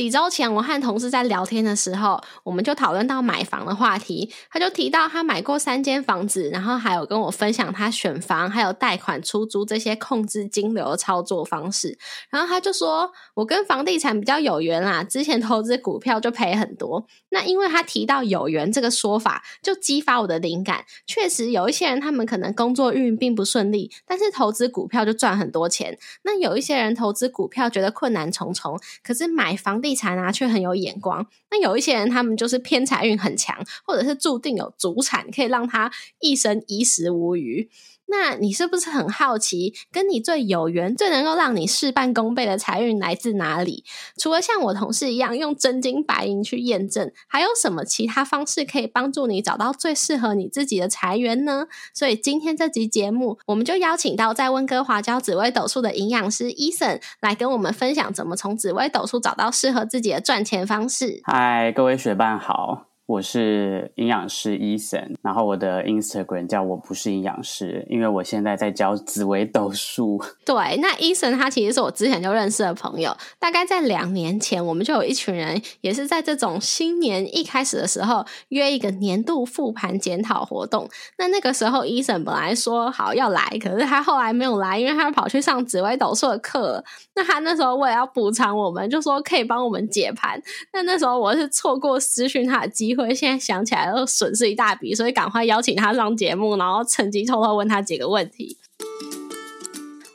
几周前，我和同事在聊天的时候，我们就讨论到买房的话题。他就提到他买过三间房子，然后还有跟我分享他选房、还有贷款、出租这些控制金流的操作方式。然后他就说：“我跟房地产比较有缘啦，之前投资股票就赔很多。”那因为他提到有缘这个说法，就激发我的灵感。确实有一些人，他们可能工作运并不顺利，但是投资股票就赚很多钱。那有一些人投资股票觉得困难重重，可是买房。地地产啊，却很有眼光。那有一些人，他们就是偏财运很强，或者是注定有主产，可以让他一生衣食无余。那你是不是很好奇，跟你最有缘、最能够让你事半功倍的财运来自哪里？除了像我同事一样用真金白银去验证，还有什么其他方式可以帮助你找到最适合你自己的财源呢？所以今天这集节目，我们就邀请到在温哥华教紫微斗数的营养师 Eason 来跟我们分享，怎么从紫微斗数找到适合自己的赚钱方式。嗨，各位学伴好。我是营养师伊森然后我的 Instagram 叫我不是营养师，因为我现在在教紫微斗数。对，那伊森他其实是我之前就认识的朋友，大概在两年前，我们就有一群人也是在这种新年一开始的时候约一个年度复盘检讨活动。那那个时候伊森本来说好要来，可是他后来没有来，因为他跑去上紫微斗数的课。那他那时候为了要补偿我们，就说可以帮我们解盘。那那时候我是错过私讯他的机会。现在想起来都损失一大笔，所以赶快邀请他上节目，然后趁机偷偷问他几个问题。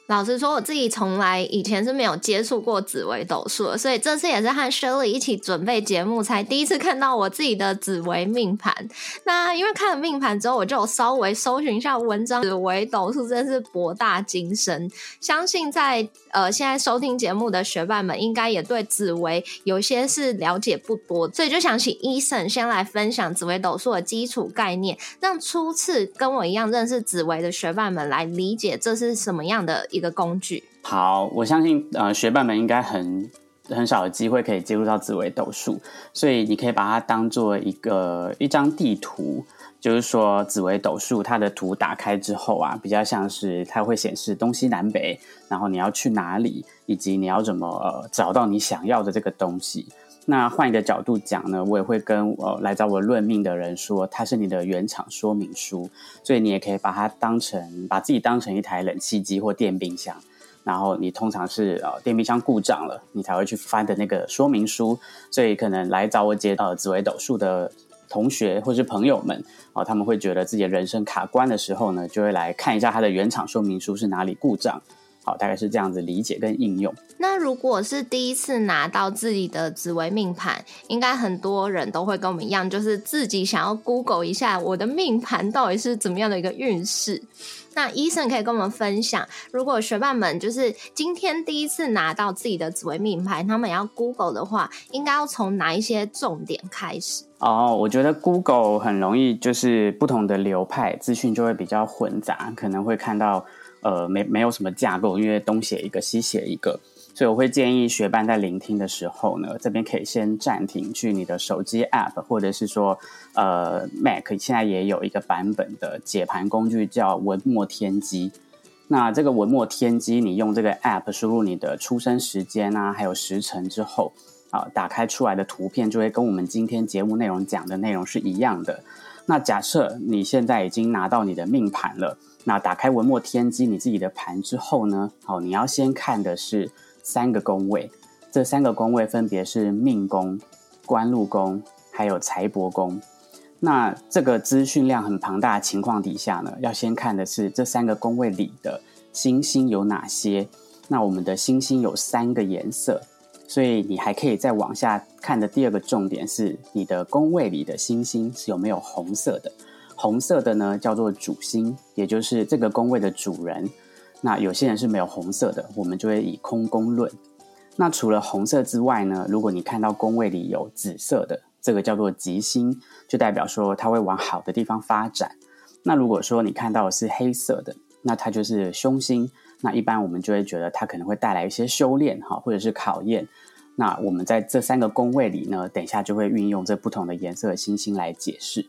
老实说，我自己从来以前是没有接触过紫微斗数的，所以这次也是和 Shirley 一起准备节目，才第一次看到我自己的紫微命盘。那因为看了命盘之后，我就稍微搜寻一下文章，紫微斗数真是博大精深。相信在呃现在收听节目的学伴们，应该也对紫微有些是了解不多，所以就想请 Eason 先来分享紫微斗数的基础概念，让初次跟我一样认识紫微的学伴们来理解这是什么样的。一个工具。好，我相信呃，学伴们应该很很少有机会可以接触到紫微斗数，所以你可以把它当做一个一张地图，就是说紫微斗数它的图打开之后啊，比较像是它会显示东西南北，然后你要去哪里，以及你要怎么找到你想要的这个东西。那换一个角度讲呢，我也会跟呃来找我论命的人说，它是你的原厂说明书，所以你也可以把它当成把自己当成一台冷气机或电冰箱，然后你通常是呃电冰箱故障了，你才会去翻的那个说明书，所以可能来找我接呃紫微斗数的同学或是朋友们啊，他们会觉得自己的人生卡关的时候呢，就会来看一下它的原厂说明书是哪里故障。好，大概是这样子理解跟应用。那如果是第一次拿到自己的紫微命盘，应该很多人都会跟我们一样，就是自己想要 Google 一下我的命盘到底是怎么样的一个运势。那医生可以跟我们分享，如果学伴们就是今天第一次拿到自己的紫微命盘，他们要 Google 的话，应该要从哪一些重点开始？哦，我觉得 Google 很容易就是不同的流派资讯就会比较混杂，可能会看到。呃，没没有什么架构，因为东写一个西写一个，所以我会建议学伴在聆听的时候呢，这边可以先暂停，去你的手机 App，或者是说，呃，Mac 现在也有一个版本的解盘工具叫文墨天机。那这个文墨天机，你用这个 App 输入你的出生时间啊，还有时辰之后，啊，打开出来的图片就会跟我们今天节目内容讲的内容是一样的。那假设你现在已经拿到你的命盘了。那打开文墨天机你自己的盘之后呢？好，你要先看的是三个宫位，这三个宫位分别是命宫、官禄宫还有财帛宫。那这个资讯量很庞大的情况底下呢，要先看的是这三个宫位里的星星有哪些。那我们的星星有三个颜色，所以你还可以再往下看的第二个重点是你的宫位里的星星是有没有红色的。红色的呢叫做主星，也就是这个宫位的主人。那有些人是没有红色的，我们就会以空宫论。那除了红色之外呢，如果你看到宫位里有紫色的，这个叫做吉星，就代表说它会往好的地方发展。那如果说你看到的是黑色的，那它就是凶星。那一般我们就会觉得它可能会带来一些修炼哈，或者是考验。那我们在这三个宫位里呢，等一下就会运用这不同的颜色星星来解释。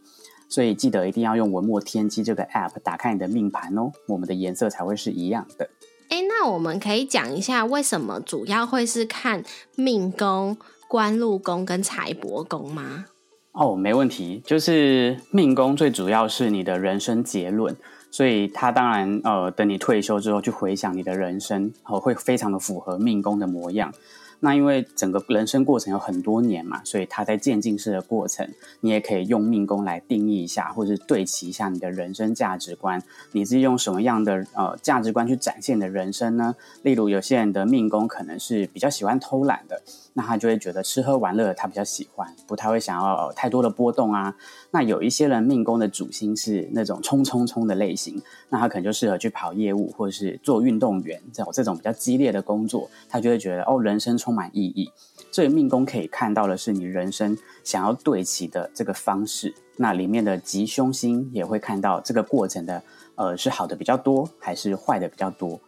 所以记得一定要用文墨天机这个 app 打开你的命盘哦，我们的颜色才会是一样的。哎，那我们可以讲一下为什么主要会是看命宫、官禄宫跟财帛宫吗？哦，没问题，就是命宫最主要是你的人生结论，所以他当然呃，等你退休之后去回想你的人生，哦，会非常的符合命宫的模样。那因为整个人生过程有很多年嘛，所以它在渐进式的过程，你也可以用命宫来定义一下，或者对齐一下你的人生价值观。你是用什么样的呃价值观去展现的人生呢？例如有些人的命宫可能是比较喜欢偷懒的。那他就会觉得吃喝玩乐他比较喜欢，不太会想要太多的波动啊。那有一些人命宫的主星是那种冲冲冲的类型，那他可能就适合去跑业务或者是做运动员这种这种比较激烈的工作，他就会觉得哦，人生充满意义。所以命宫可以看到的是你人生想要对齐的这个方式。那里面的吉凶星也会看到这个过程的呃是好的比较多还是坏的比较多。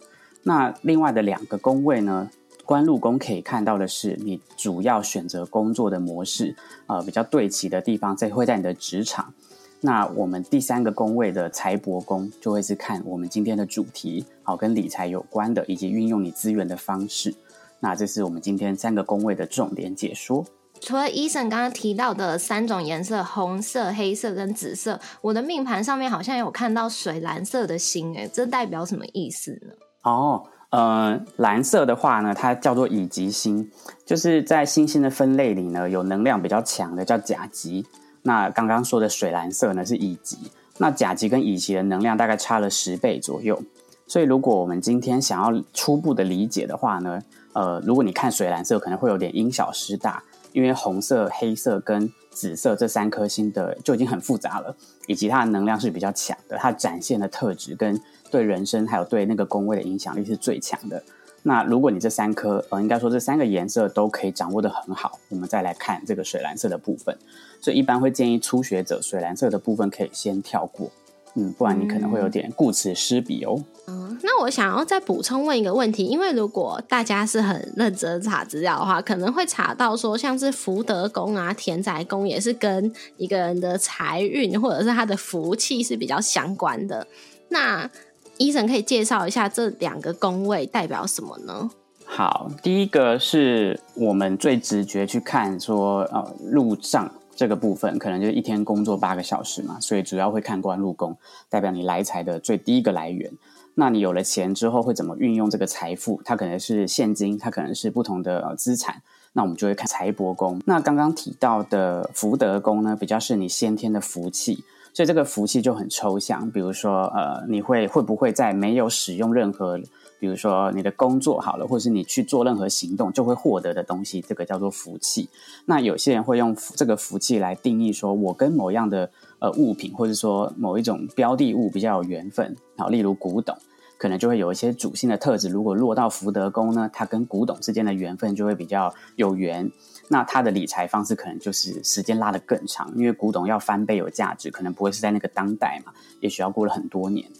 那另外的两个宫位呢？官禄宫可以看到的是，你主要选择工作的模式，呃，比较对齐的地方在会在你的职场。那我们第三个宫位的财帛宫，就会是看我们今天的主题，好，跟理财有关的，以及运用你资源的方式。那这是我们今天三个宫位的重点解说。除了医生刚刚提到的三种颜色，红色、黑色跟紫色，我的命盘上面好像有看到水蓝色的星，诶，这代表什么意思呢？哦。呃，蓝色的话呢，它叫做乙级星，就是在星星的分类里呢，有能量比较强的叫甲级。那刚刚说的水蓝色呢是乙级，那甲级跟乙级的能量大概差了十倍左右。所以如果我们今天想要初步的理解的话呢，呃，如果你看水蓝色，可能会有点因小失大，因为红色、黑色跟紫色这三颗星的就已经很复杂了，以及它的能量是比较强的，它展现的特质跟。对人生还有对那个宫位的影响力是最强的。那如果你这三颗，呃，应该说这三个颜色都可以掌握的很好，我们再来看这个水蓝色的部分。所以一般会建议初学者水蓝色的部分可以先跳过，嗯，不然你可能会有点顾此失彼哦。嗯，那我想要再补充问一个问题，因为如果大家是很认真查资料的话，可能会查到说，像是福德宫啊、田宅宫也是跟一个人的财运或者是他的福气是比较相关的。那医生可以介绍一下这两个宫位代表什么呢？好，第一个是我们最直觉去看说，呃，路上这个部分可能就是一天工作八个小时嘛，所以主要会看官禄宫，代表你来财的最低一个来源。那你有了钱之后会怎么运用这个财富？它可能是现金，它可能是不同的资产。那我们就会看财帛宫。那刚刚提到的福德宫呢，比较是你先天的福气。所以这个福气就很抽象，比如说，呃，你会会不会在没有使用任何，比如说你的工作好了，或是你去做任何行动就会获得的东西，这个叫做福气。那有些人会用这个福气来定义，说我跟某样的呃物品，或者说某一种标的物比较有缘分，好，例如古董，可能就会有一些主性的特质。如果落到福德宫呢，它跟古董之间的缘分就会比较有缘。那他的理财方式可能就是时间拉得更长，因为古董要翻倍有价值，可能不会是在那个当代嘛，也许要过了很多年。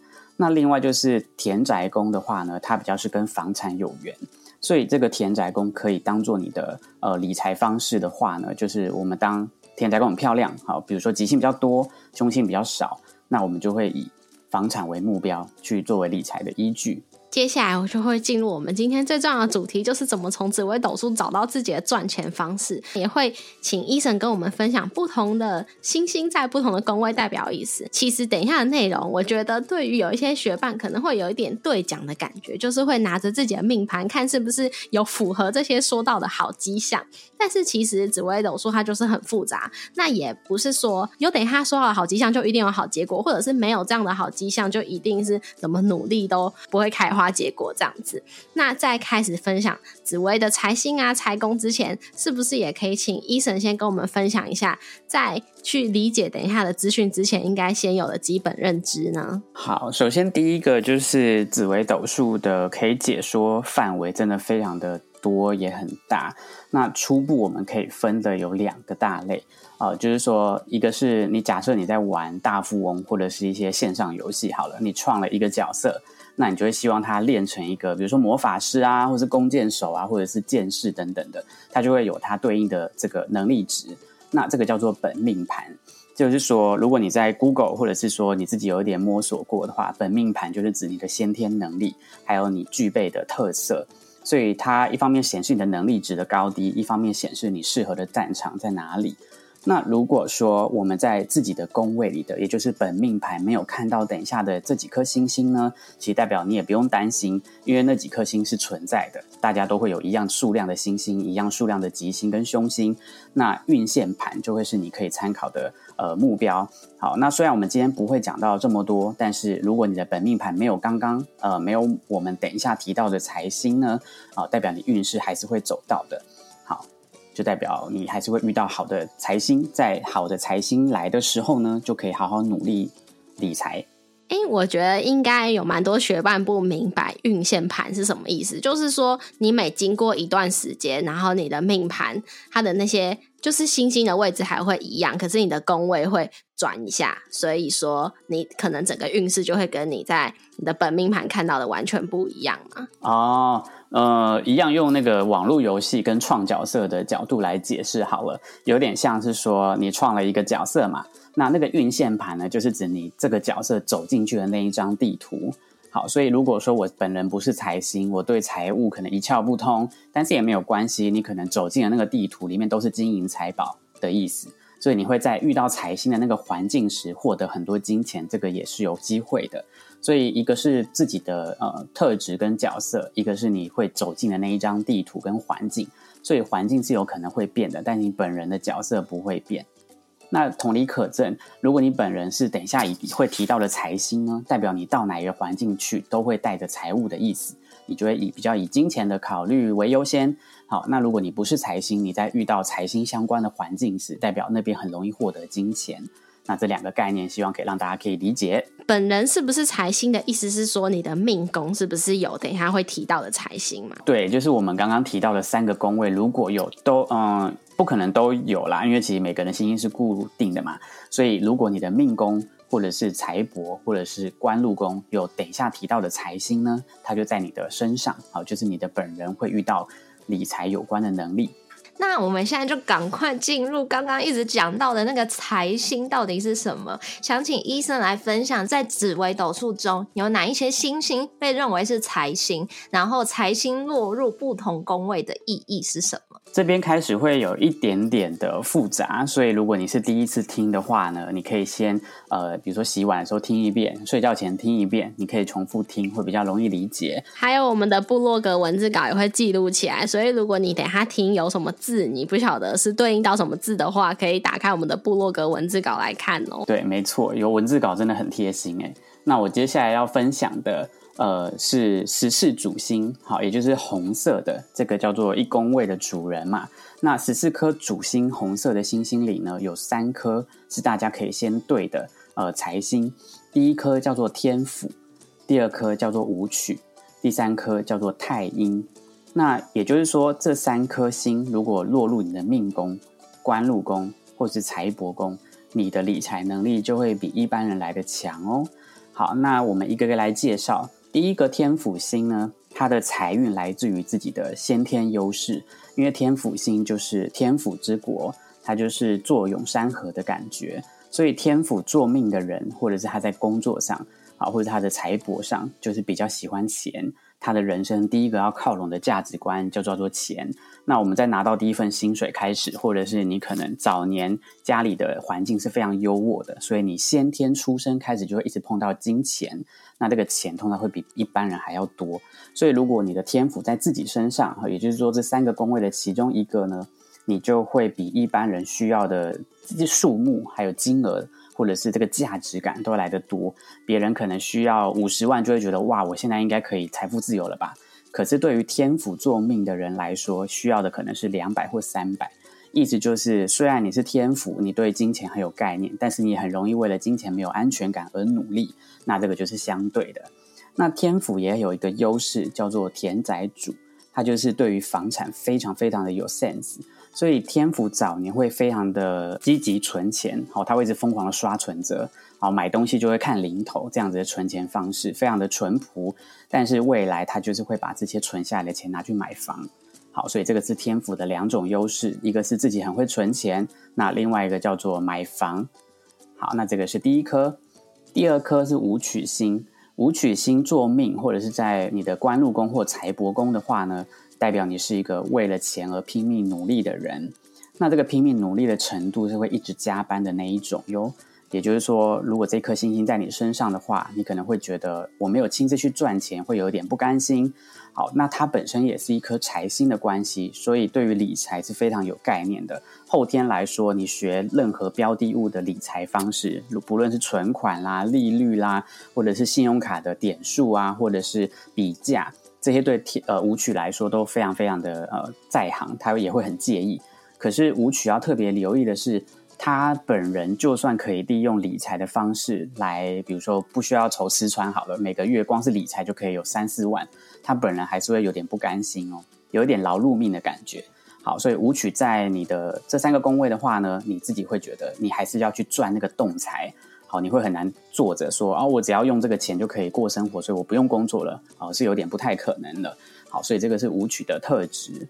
那另外就是田宅宫的话呢，它比较是跟房产有缘，所以这个田宅宫可以当做你的呃理财方式的话呢，就是我们当田宅宫很漂亮，好，比如说吉星比较多，凶星比较少，那我们就会以房产为目标去作为理财的依据。接下来我就会进入我们今天最重要的主题，就是怎么从紫微斗数找到自己的赚钱方式。也会请医生跟我们分享不同的星星在不同的宫位代表意思。其实等一下的内容，我觉得对于有一些学伴可能会有一点对讲的感觉，就是会拿着自己的命盘看是不是有符合这些说到的好迹象。但是其实紫微斗数它就是很复杂，那也不是说有等他说好的好迹象就一定有好结果，或者是没有这样的好迹象就一定是怎么努力都不会开。花结果这样子，那在开始分享紫薇的财星啊、财宫之前，是不是也可以请医生先跟我们分享一下，在去理解等一下的资讯之前，应该先有的基本认知呢？好，首先第一个就是紫微斗数的可以解说范围真的非常的多，也很大。那初步我们可以分的有两个大类啊，就是说，一个是你假设你在玩大富翁或者是一些线上游戏，好了，你创了一个角色。那你就会希望他练成一个，比如说魔法师啊，或是弓箭手啊，或者是剑士等等的，他就会有他对应的这个能力值。那这个叫做本命盘，就是说，如果你在 Google 或者是说你自己有一点摸索过的话，本命盘就是指你的先天能力，还有你具备的特色。所以它一方面显示你的能力值的高低，一方面显示你适合的战场在哪里。那如果说我们在自己的宫位里的，也就是本命盘没有看到等一下的这几颗星星呢，其实代表你也不用担心，因为那几颗星是存在的，大家都会有一样数量的星星，一样数量的吉星跟凶星。那运线盘就会是你可以参考的呃目标。好，那虽然我们今天不会讲到这么多，但是如果你的本命盘没有刚刚呃没有我们等一下提到的财星呢，啊，代表你运势还是会走到的。就代表你还是会遇到好的财星，在好的财星来的时候呢，就可以好好努力理财。哎，我觉得应该有蛮多学伴不明白运线盘是什么意思，就是说你每经过一段时间，然后你的命盘它的那些就是星星的位置还会一样，可是你的宫位会转一下，所以说你可能整个运势就会跟你在你的本命盘看到的完全不一样嘛。哦。呃，一样用那个网络游戏跟创角色的角度来解释好了，有点像是说你创了一个角色嘛，那那个运线盘呢，就是指你这个角色走进去的那一张地图。好，所以如果说我本人不是财星，我对财务可能一窍不通，但是也没有关系，你可能走进了那个地图里面都是金银财宝的意思，所以你会在遇到财星的那个环境时获得很多金钱，这个也是有机会的。所以，一个是自己的呃特质跟角色，一个是你会走进的那一张地图跟环境。所以环境是有可能会变的，但你本人的角色不会变。那同理可证，如果你本人是等一下以会提到的财星呢，代表你到哪一个环境去都会带着财务的意思，你就会以比较以金钱的考虑为优先。好，那如果你不是财星，你在遇到财星相关的环境时，代表那边很容易获得金钱。那这两个概念，希望可以让大家可以理解。本人是不是财星的意思是说，你的命宫是不是有等一下会提到的财星嘛？对，就是我们刚刚提到的三个宫位，如果有都嗯，不可能都有啦，因为其实每个人星星是固定的嘛。所以如果你的命宫或者是财帛或者是官禄宫有等一下提到的财星呢，它就在你的身上，好，就是你的本人会遇到理财有关的能力。那我们现在就赶快进入刚刚一直讲到的那个财星到底是什么？想请医生来分享，在紫微斗数中有哪一些星星被认为是财星，然后财星落入不同宫位的意义是什么？这边开始会有一点点的复杂，所以如果你是第一次听的话呢，你可以先呃，比如说洗碗的时候听一遍，睡觉前听一遍，你可以重复听，会比较容易理解。还有我们的部落格文字稿也会记录起来，所以如果你等下听有什么字你不晓得是对应到什么字的话，可以打开我们的部落格文字稿来看哦。对，没错，有文字稿真的很贴心哎。那我接下来要分享的。呃，是十四主星，好，也就是红色的这个叫做一宫位的主人嘛。那十四颗主星红色的星星里呢，有三颗是大家可以先对的，呃，财星。第一颗叫做天府，第二颗叫做武曲，第三颗叫做太阴。那也就是说，这三颗星如果落入你的命宫、官禄宫或是财帛宫，你的理财能力就会比一般人来的强哦。好，那我们一个个来介绍。第一个天府星呢，它的财运来自于自己的先天优势，因为天府星就是天府之国，它就是坐拥山河的感觉，所以天府坐命的人，或者是他在工作上啊，或者他的财帛上，就是比较喜欢钱。他的人生第一个要靠拢的价值观就叫做钱。那我们在拿到第一份薪水开始，或者是你可能早年家里的环境是非常优渥的，所以你先天出生开始就会一直碰到金钱。那这个钱通常会比一般人还要多。所以如果你的天赋在自己身上，也就是说这三个宫位的其中一个呢，你就会比一般人需要的数目还有金额。或者是这个价值感都来得多，别人可能需要五十万就会觉得哇，我现在应该可以财富自由了吧？可是对于天府做命的人来说，需要的可能是两百或三百。意思就是，虽然你是天府，你对金钱很有概念，但是你很容易为了金钱没有安全感而努力。那这个就是相对的。那天府也有一个优势，叫做田宅主。他就是对于房产非常非常的有 sense，所以天府早年会非常的积极存钱，好，他会一直疯狂的刷存折，好，买东西就会看零头，这样子的存钱方式非常的淳朴，但是未来他就是会把这些存下来的钱拿去买房，好，所以这个是天府的两种优势，一个是自己很会存钱，那另外一个叫做买房，好，那这个是第一颗，第二颗是武曲星。武曲星做命，或者是在你的官禄宫或财帛宫的话呢，代表你是一个为了钱而拼命努力的人。那这个拼命努力的程度是会一直加班的那一种哟。也就是说，如果这颗星星在你身上的话，你可能会觉得我没有亲自去赚钱，会有点不甘心。好，那它本身也是一颗财星的关系，所以对于理财是非常有概念的。后天来说，你学任何标的物的理财方式，不论是存款啦、利率啦，或者是信用卡的点数啊，或者是比价，这些对天呃舞曲来说都非常非常的呃在行，他也会很介意。可是舞曲要特别留意的是。他本人就算可以利用理财的方式来，比如说不需要愁吃穿好了，每个月光是理财就可以有三四万，他本人还是会有点不甘心哦，有一点劳碌命的感觉。好，所以舞曲在你的这三个宫位的话呢，你自己会觉得你还是要去赚那个动财，好，你会很难坐着说啊，我只要用这个钱就可以过生活，所以我不用工作了，哦，是有点不太可能的。好，所以这个是舞曲的特质。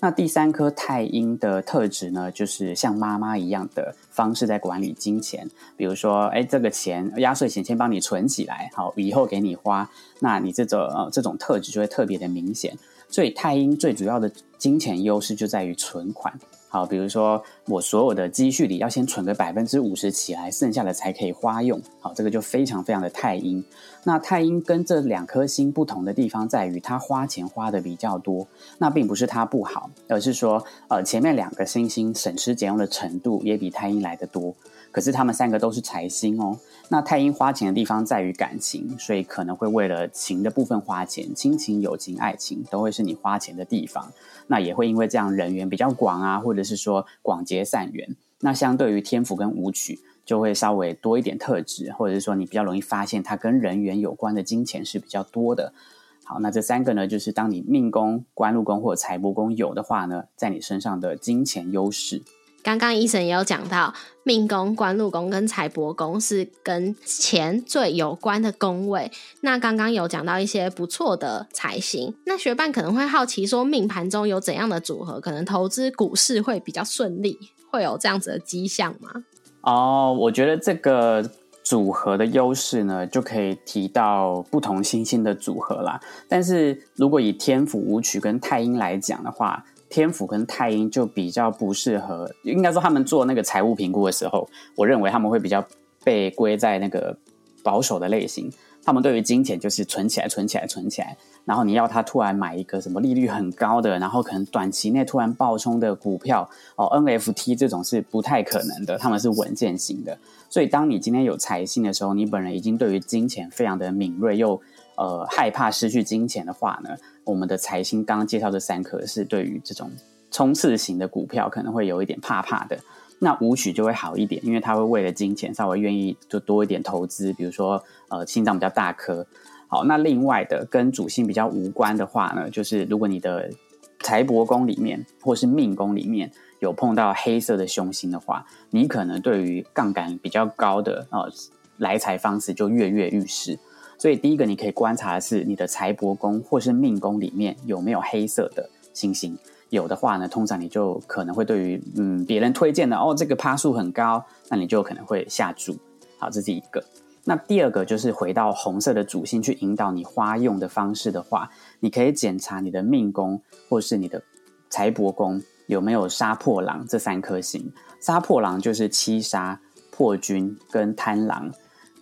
那第三颗太阴的特质呢，就是像妈妈一样的方式在管理金钱。比如说，哎，这个钱压岁钱先帮你存起来，好，以后给你花。那你这种呃这种特质就会特别的明显。所以太阴最主要的金钱优势就在于存款。好，比如说我所有的积蓄里要先存个百分之五十起来，剩下的才可以花用。好，这个就非常非常的太阴。那太阴跟这两颗星不同的地方在于，它花钱花的比较多。那并不是它不好，而是说，呃，前面两个星星省吃俭用的程度也比太阴来的多。可是他们三个都是财星哦。那太阴花钱的地方在于感情，所以可能会为了情的部分花钱，亲情、友情、爱情都会是你花钱的地方。那也会因为这样人缘比较广啊，或者是说广结善缘。那相对于天府跟舞曲，就会稍微多一点特质，或者是说你比较容易发现它跟人缘有关的金钱是比较多的。好，那这三个呢，就是当你命宫、官禄宫或者财帛宫有的话呢，在你身上的金钱优势。刚刚医生也有讲到，命宫、官禄宫跟财帛宫是跟钱最有关的宫位。那刚刚有讲到一些不错的财星，那学伴可能会好奇说，命盘中有怎样的组合，可能投资股市会比较顺利，会有这样子的迹象吗？哦，我觉得这个组合的优势呢，就可以提到不同星星的组合啦。但是如果以天府、舞曲跟太阴来讲的话，天府跟太阴就比较不适合，应该说他们做那个财务评估的时候，我认为他们会比较被归在那个保守的类型。他们对于金钱就是存起来、存起来、存起来，然后你要他突然买一个什么利率很高的，然后可能短期内突然爆冲的股票哦，NFT 这种是不太可能的，他们是稳健型的。所以当你今天有财星的时候，你本人已经对于金钱非常的敏锐，又呃害怕失去金钱的话呢？我们的财星刚刚介绍这三颗是对于这种冲刺型的股票可能会有一点怕怕的，那舞曲就会好一点，因为他会为了金钱稍微愿意就多一点投资，比如说呃心脏比较大颗。好，那另外的跟主星比较无关的话呢，就是如果你的财帛宫里面或是命宫里面有碰到黑色的凶星的话，你可能对于杠杆比较高的呃来财方式就跃跃欲试。所以第一个你可以观察的是你的财帛宫或是命宫里面有没有黑色的星星，有的话呢，通常你就可能会对于嗯别人推荐的哦这个趴数很高，那你就可能会下注。好，这是一个。那第二个就是回到红色的主星去引导你花用的方式的话，你可以检查你的命宫或是你的财帛宫有没有杀破狼这三颗星。杀破狼就是七杀、破军跟贪狼。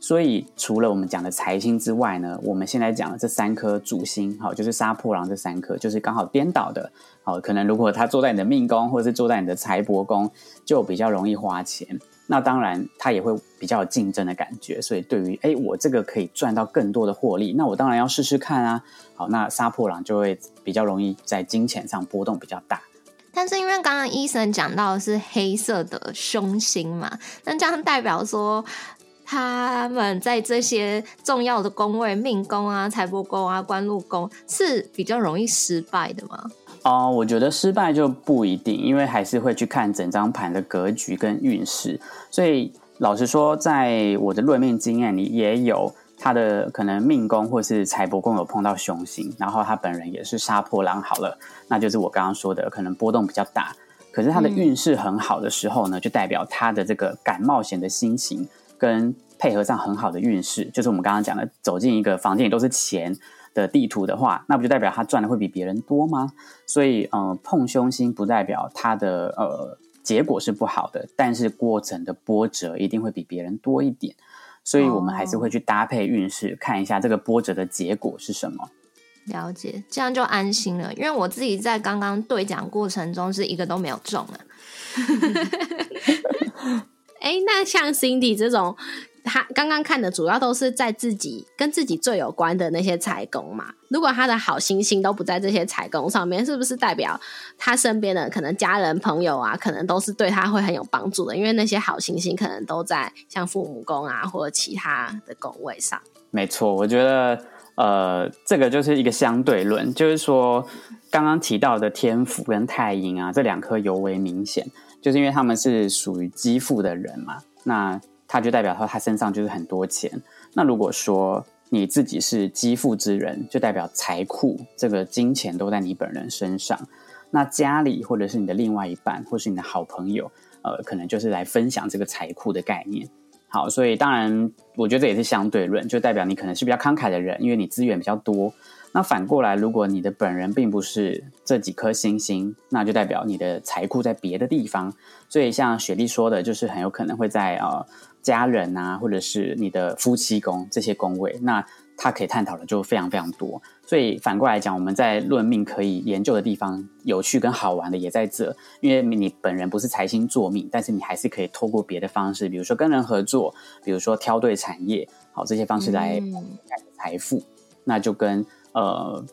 所以，除了我们讲的财星之外呢，我们现在讲的这三颗主星，好，就是杀破狼这三颗，就是刚好颠倒的，好，可能如果他坐在你的命宫，或者是坐在你的财帛宫，就比较容易花钱。那当然，他也会比较有竞争的感觉。所以，对于哎，我这个可以赚到更多的获利，那我当然要试试看啊。好，那杀破狼就会比较容易在金钱上波动比较大。但是因为刚刚医生讲到的是黑色的凶星嘛，那这样代表说。他们在这些重要的宫位，命宫啊、财帛宫啊、官禄宫是比较容易失败的吗？哦，我觉得失败就不一定，因为还是会去看整张盘的格局跟运势。所以老实说，在我的论命经验里，也有他的可能命宫或是财帛宫有碰到凶星，然后他本人也是杀破狼。好了，那就是我刚刚说的，可能波动比较大。可是他的运势很好的时候呢，就代表他的这个敢冒险的心情跟配合上很好的运势，就是我们刚刚讲的，走进一个房间里都是钱的地图的话，那不就代表他赚的会比别人多吗？所以，呃，碰凶星不代表他的呃结果是不好的，但是过程的波折一定会比别人多一点，所以我们还是会去搭配运势，看一下这个波折的结果是什么。了解，这样就安心了。因为我自己在刚刚对讲过程中是一个都没有中啊。哎，那像 Cindy 这种，他刚刚看的主要都是在自己跟自己最有关的那些财宫嘛。如果他的好星星都不在这些财宫上面，是不是代表他身边的可能家人朋友啊，可能都是对他会很有帮助的？因为那些好星星可能都在像父母宫啊，或者其他的宫位上。没错，我觉得。呃，这个就是一个相对论，就是说，刚刚提到的天府跟太阴啊，这两颗尤为明显，就是因为他们是属于积富的人嘛，那他就代表说他身上就是很多钱。那如果说你自己是积富之人，就代表财库这个金钱都在你本人身上。那家里或者是你的另外一半，或是你的好朋友，呃，可能就是来分享这个财库的概念。好，所以当然，我觉得这也是相对论，就代表你可能是比较慷慨的人，因为你资源比较多。那反过来，如果你的本人并不是这几颗星星，那就代表你的财库在别的地方。所以像雪莉说的，就是很有可能会在呃家人啊，或者是你的夫妻宫这些宫位。那他可以探讨的就非常非常多，所以反过来讲，我们在论命可以研究的地方，有趣跟好玩的也在这。因为你本人不是财星坐命，但是你还是可以透过别的方式，比如说跟人合作，比如说挑对产业，好这些方式来财富。那就跟呃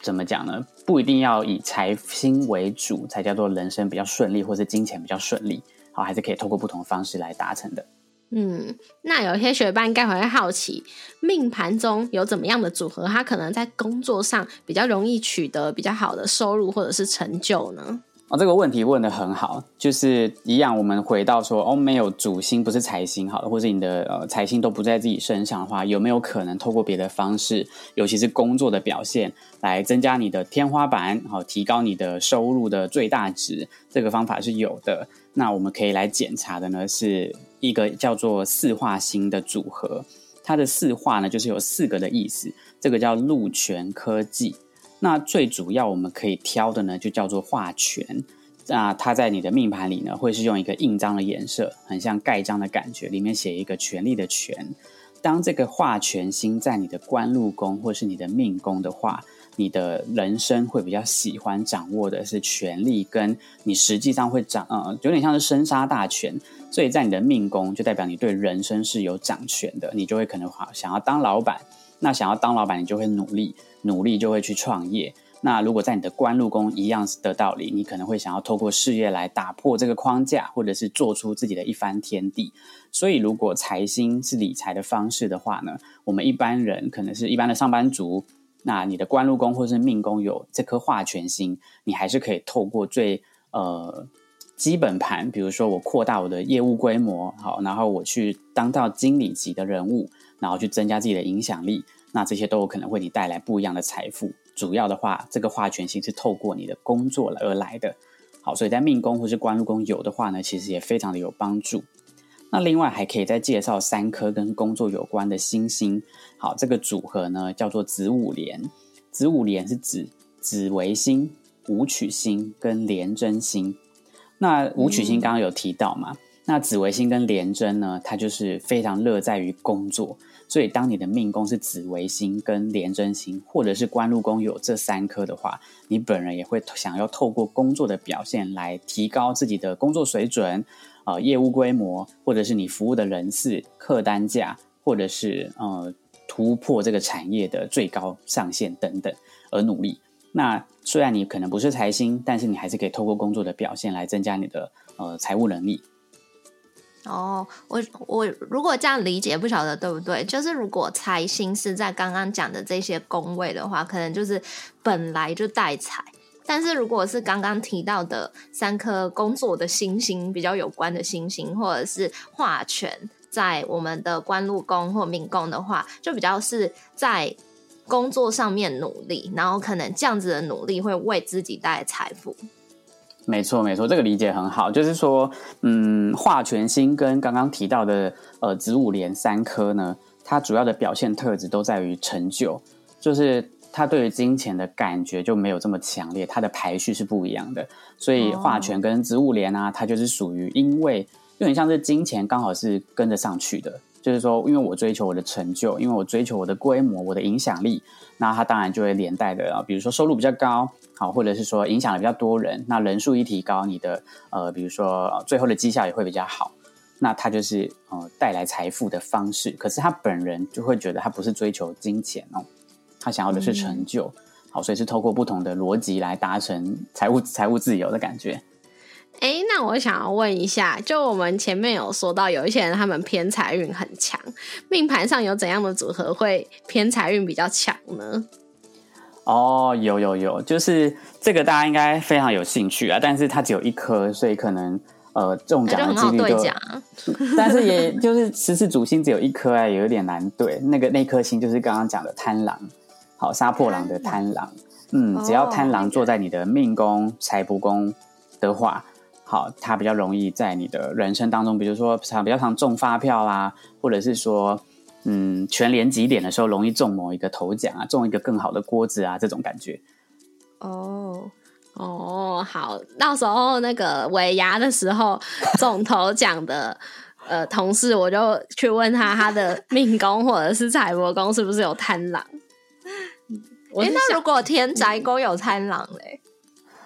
怎么讲呢？不一定要以财星为主，才叫做人生比较顺利，或是金钱比较顺利。好，还是可以透过不同的方式来达成的。嗯，那有些学伴应该会好奇，命盘中有怎么样的组合，他可能在工作上比较容易取得比较好的收入或者是成就呢？哦，这个问题问的很好，就是一样，我们回到说，哦，没有主星不是财星，好了，或者你的呃财星都不在自己身上的话，有没有可能透过别的方式，尤其是工作的表现，来增加你的天花板，好，提高你的收入的最大值？这个方法是有的。那我们可以来检查的呢是。一个叫做四化星的组合，它的四化呢，就是有四个的意思。这个叫禄权科技。那最主要我们可以挑的呢，就叫做化权。那它在你的命盘里呢，会是用一个印章的颜色，很像盖章的感觉，里面写一个权力的权。当这个化权星在你的官禄宫或是你的命宫的话，你的人生会比较喜欢掌握的是权力，跟你实际上会掌呃，有点像是生杀大权。所以在你的命宫，就代表你对人生是有掌权的，你就会可能好想要当老板。那想要当老板，你就会努力，努力就会去创业。那如果在你的官禄宫一样的道理，你可能会想要透过事业来打破这个框架，或者是做出自己的一番天地。所以，如果财星是理财的方式的话呢，我们一般人可能是一般的上班族。那你的官禄宫或是命宫有这颗化权星，你还是可以透过最呃基本盘，比如说我扩大我的业务规模，好，然后我去当到经理级的人物，然后去增加自己的影响力，那这些都有可能为你带来不一样的财富。主要的话，这个化权星是透过你的工作而来的，好，所以在命宫或是官禄宫有的话呢，其实也非常的有帮助。那另外还可以再介绍三颗跟工作有关的星星。好，这个组合呢叫做子午连。子午连是指紫微星、武曲星跟廉贞星。那武曲星刚刚有提到嘛？那紫微星跟廉贞呢，它就是非常乐在于工作。所以当你的命宫是紫微星跟廉贞星，或者是官禄宫有这三颗的话，你本人也会想要透过工作的表现来提高自己的工作水准。呃，业务规模，或者是你服务的人次、客单价，或者是呃突破这个产业的最高上限等等而努力。那虽然你可能不是财星，但是你还是可以透过工作的表现来增加你的呃财务能力。哦，我我如果这样理解，不晓得对不对？就是如果财星是在刚刚讲的这些宫位的话，可能就是本来就带财；但是如果是刚刚提到的三颗工作的星星比较有关的星星，或者是化权在我们的官禄宫或命宫的话，就比较是在工作上面努力，然后可能这样子的努力会为自己带来财富。没错，没错，这个理解很好。就是说，嗯，化权星跟刚刚提到的呃子午连三颗呢，它主要的表现特质都在于成就，就是它对于金钱的感觉就没有这么强烈，它的排序是不一样的。所以化权跟子午连啊，它就是属于因为有点像是金钱刚好是跟着上去的，就是说，因为我追求我的成就，因为我追求我的规模、我的影响力，那他当然就会连带的啊，比如说收入比较高。好，或者是说影响的比较多人，那人数一提高，你的呃，比如说最后的绩效也会比较好。那他就是呃带来财富的方式。可是他本人就会觉得他不是追求金钱哦，他想要的是成就。好，所以是透过不同的逻辑来达成财务财务自由的感觉。哎，那我想要问一下，就我们前面有说到，有一些人他们偏财运很强，命盘上有怎样的组合会偏财运比较强呢？哦，有有有，就是这个大家应该非常有兴趣啊，但是它只有一颗，所以可能呃中奖的几率就，但是也就是十四主星只有一颗哎，有点难对。那个那颗星就是刚刚讲的贪狼，好杀破狼的贪狼，嗯，只要贪狼坐在你的命宫、财帛宫的话，好，它比较容易在你的人生当中，比如说常比较常中发票啦，或者是说。嗯，全连几点的时候容易中某一个头奖啊，中一个更好的锅子啊，这种感觉。哦哦，好，到时候那个尾牙的时候中头奖的呃同事，我就去问他他的命宫或者是财帛宫是不是有贪狼。哎，那如果天宅宫有贪狼嘞？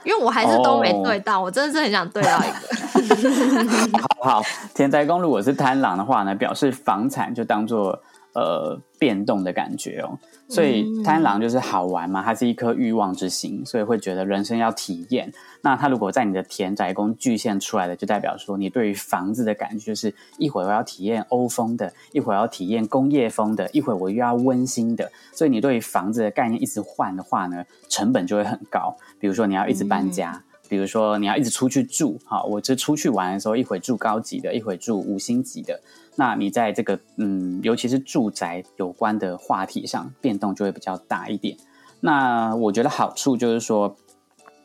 因为我还是都没对到，我真的是很想对到一个。好好，田宅公如果是贪狼的话呢，表示房产就当做呃变动的感觉哦。所以贪狼就是好玩嘛，它是一颗欲望之心，所以会觉得人生要体验。那它如果在你的田宅宫具现出来的，就代表说你对于房子的感觉就是一会儿我要体验欧风的，一会儿要体验工业风的，一会儿我又要温馨的。所以你对于房子的概念一直换的话呢，成本就会很高。比如说你要一直搬家，比如说你要一直出去住，好，我这出去玩的时候，一会住高级的，一会住五星级的，那你在这个嗯，尤其是住宅有关的话题上，变动就会比较大一点。那我觉得好处就是说，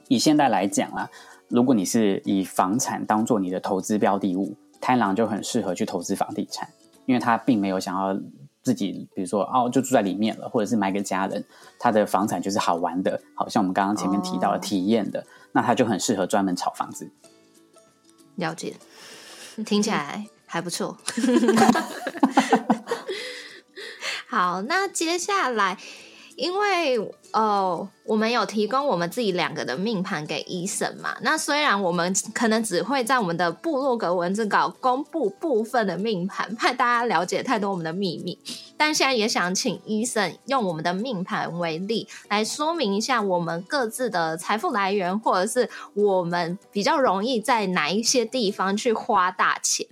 以现在来讲啦，如果你是以房产当做你的投资标的物，贪狼就很适合去投资房地产，因为他并没有想要。自己比如说哦，就住在里面了，或者是买给家人，他的房产就是好玩的，好像我们刚刚前面提到的体验的，那他就很适合专门炒房子。了解，听起来还不错。好，那接下来。因为呃，我们有提供我们自己两个的命盘给医生嘛。那虽然我们可能只会在我们的部落格文字稿公布部分的命盘，怕大家了解太多我们的秘密，但现在也想请医生用我们的命盘为例，来说明一下我们各自的财富来源，或者是我们比较容易在哪一些地方去花大钱。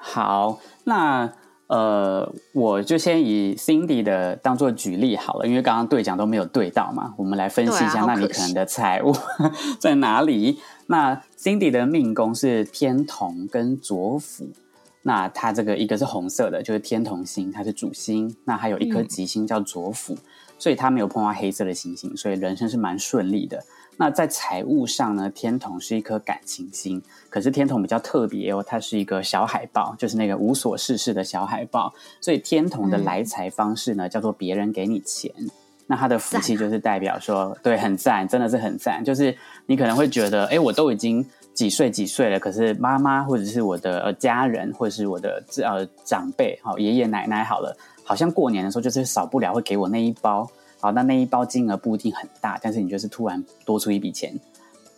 好，那。呃，我就先以 Cindy 的当做举例好了，因为刚刚对讲都没有对到嘛，我们来分析一下，那你可能的财务 在哪里？那 Cindy 的命宫是天同跟左辅，那它这个一个是红色的，就是天同星，它是主星，那还有一颗吉星叫左辅，所以它没有碰到黑色的行星，所以人生是蛮顺利的。那在财务上呢，天同是一颗感情星，可是天同比较特别哦，它是一个小海豹，就是那个无所事事的小海豹。所以天同的来财方式呢，叫做别人给你钱。那他的福气就是代表说，对，很赞，真的是很赞。就是你可能会觉得，哎，我都已经几岁几岁了，可是妈妈或者是我的呃家人，或者是我的呃长辈，好爷爷奶奶好了，好像过年的时候就是少不了会给我那一包。好，那那一包金额不一定很大，但是你就是突然多出一笔钱。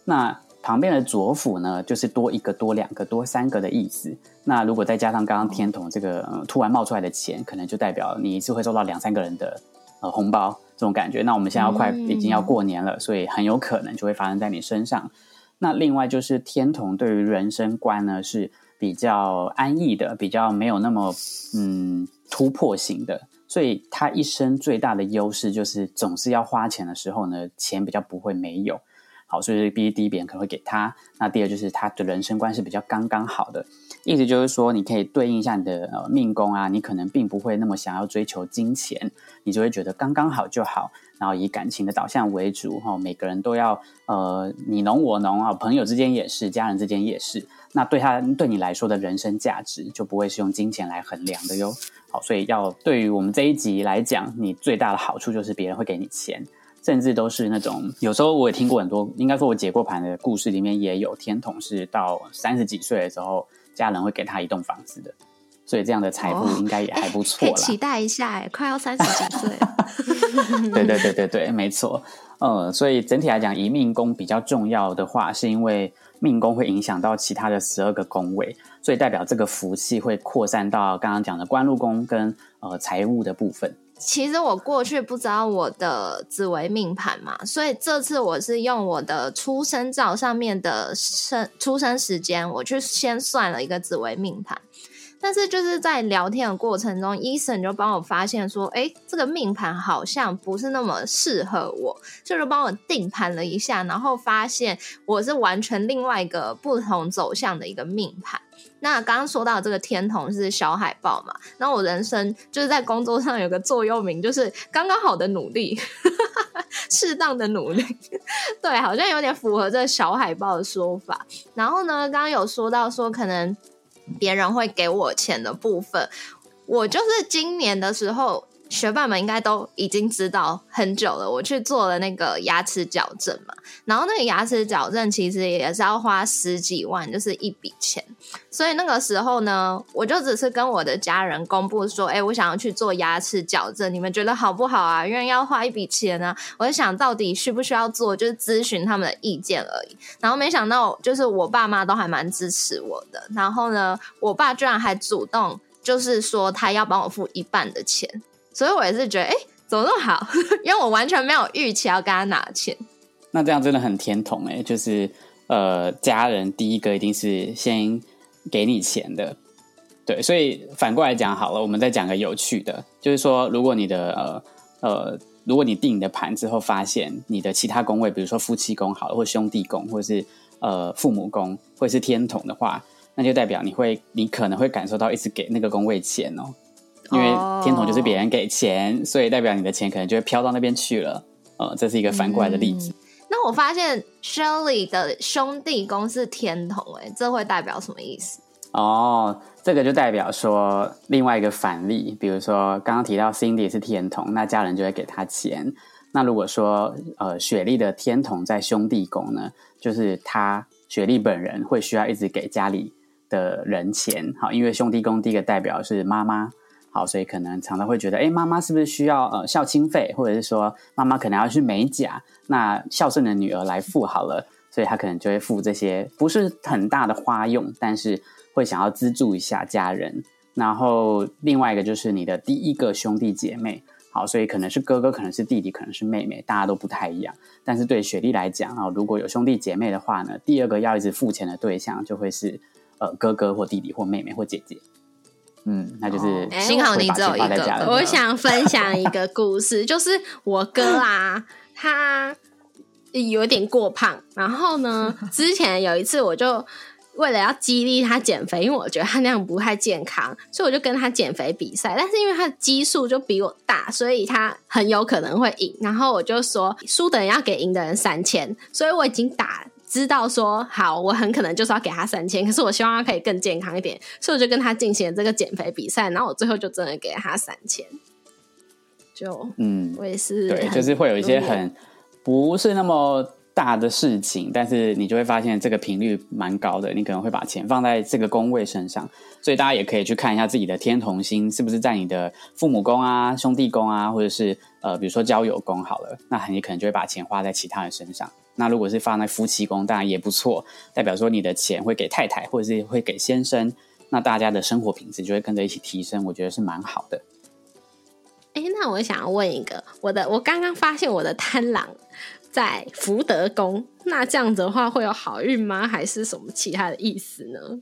那旁边的左辅呢，就是多一个、多两个、多三个的意思。那如果再加上刚刚天童这个突然冒出来的钱，可能就代表你一次会收到两三个人的呃红包这种感觉。那我们现在要快已经要过年了，所以很有可能就会发生在你身上。那另外就是天童对于人生观呢是比较安逸的，比较没有那么嗯突破型的，所以他一生最大的优势就是总是要花钱的时候呢，钱比较不会没有。好，所以第一第一点可能会给他。那第二就是他的人生观是比较刚刚好的，意思就是说，你可以对应一下你的呃命宫啊，你可能并不会那么想要追求金钱，你就会觉得刚刚好就好，然后以感情的导向为主哈。每个人都要呃你侬我侬啊，朋友之间也是，家人之间也是。那对他对你来说的人生价值就不会是用金钱来衡量的哟。好，所以要对于我们这一集来讲，你最大的好处就是别人会给你钱。甚至都是那种，有时候我也听过很多，应该说我解过盘的故事里面也有天童是到三十几岁的时候，家人会给他一栋房子的，所以这样的财富应该也还不错啦。期待一下，哎，快要三十几岁了。对对对对对，没错。呃，所以整体来讲，移命宫比较重要的话，是因为命宫会影响到其他的十二个宫位，所以代表这个福气会扩散到刚刚讲的官禄宫跟呃财务的部分。其实我过去不知道我的紫微命盘嘛，所以这次我是用我的出生照上面的生出生时间，我去先算了一个紫微命盘。但是就是在聊天的过程中，医生就帮我发现说，哎，这个命盘好像不是那么适合我，就是帮我定盘了一下，然后发现我是完全另外一个不同走向的一个命盘。那刚刚说到这个天同是小海豹嘛？那我人生就是在工作上有个座右铭，就是刚刚好的努力，适当的努力，对，好像有点符合这小海豹的说法。然后呢，刚刚有说到说可能别人会给我钱的部分，我就是今年的时候。学霸们应该都已经知道很久了。我去做了那个牙齿矫正嘛，然后那个牙齿矫正其实也是要花十几万，就是一笔钱。所以那个时候呢，我就只是跟我的家人公布说：“哎，我想要去做牙齿矫正，你们觉得好不好啊？因为要花一笔钱呢。”我就想到底需不需要做，就是咨询他们的意见而已。然后没想到，就是我爸妈都还蛮支持我的。然后呢，我爸居然还主动就是说他要帮我付一半的钱。所以我也是觉得，哎，怎么那么好？因为我完全没有预期要跟他拿钱。那这样真的很天同哎，就是呃，家人第一个一定是先给你钱的，对。所以反过来讲好了，我们再讲个有趣的，就是说，如果你的呃呃，如果你定你的盘之后，发现你的其他宫位，比如说夫妻宫好了，或兄弟宫，或者是呃父母宫，或者是天同的话，那就代表你会，你可能会感受到一直给那个宫位钱哦。因为天童就是别人给钱，所以代表你的钱可能就会飘到那边去了。呃，这是一个反过来的例子。那我发现 Shirley 的兄弟宫是天同，哎，这会代表什么意思？哦，这个就代表说另外一个反例，比如说刚刚提到 Cindy 是天童，那家人就会给他钱。那如果说呃雪莉的天童在兄弟宫呢，就是他雪莉本人会需要一直给家里的人钱。好，因为兄弟宫第一个代表是妈妈。好，所以可能常常会觉得，哎，妈妈是不是需要呃孝亲费，或者是说妈妈可能要去美甲，那孝顺的女儿来付好了，所以她可能就会付这些不是很大的花用，但是会想要资助一下家人。然后另外一个就是你的第一个兄弟姐妹，好，所以可能是哥哥，可能是弟弟，可能是妹妹，大家都不太一样。但是对雪莉来讲啊，如果有兄弟姐妹的话呢，第二个要一直付钱的对象就会是呃哥哥或弟弟或妹妹或姐姐。嗯，那就是幸好你只有一个。我想分享一个故事，就是我哥啊，他有点过胖，然后呢，之前有一次我就为了要激励他减肥，因为我觉得他那样不太健康，所以我就跟他减肥比赛。但是因为他的基数就比我大，所以他很有可能会赢。然后我就说，输的人要给赢的人三千，所以我已经打。知道说好，我很可能就是要给他三千，可是我希望他可以更健康一点，所以我就跟他进行了这个减肥比赛，然后我最后就真的给了他三千。就嗯，我也是对，就是会有一些很不是那么大的事情，但是你就会发现这个频率蛮高的，你可能会把钱放在这个宫位身上，所以大家也可以去看一下自己的天同星是不是在你的父母宫啊、兄弟宫啊，或者是呃，比如说交友宫好了，那你可能就会把钱花在其他人身上。那如果是放在夫妻宫，当然也不错，代表说你的钱会给太太，或者是会给先生，那大家的生活品质就会跟着一起提升，我觉得是蛮好的。哎，那我想要问一个，我的我刚刚发现我的贪狼在福德宫，那这样子的话会有好运吗？还是什么其他的意思呢？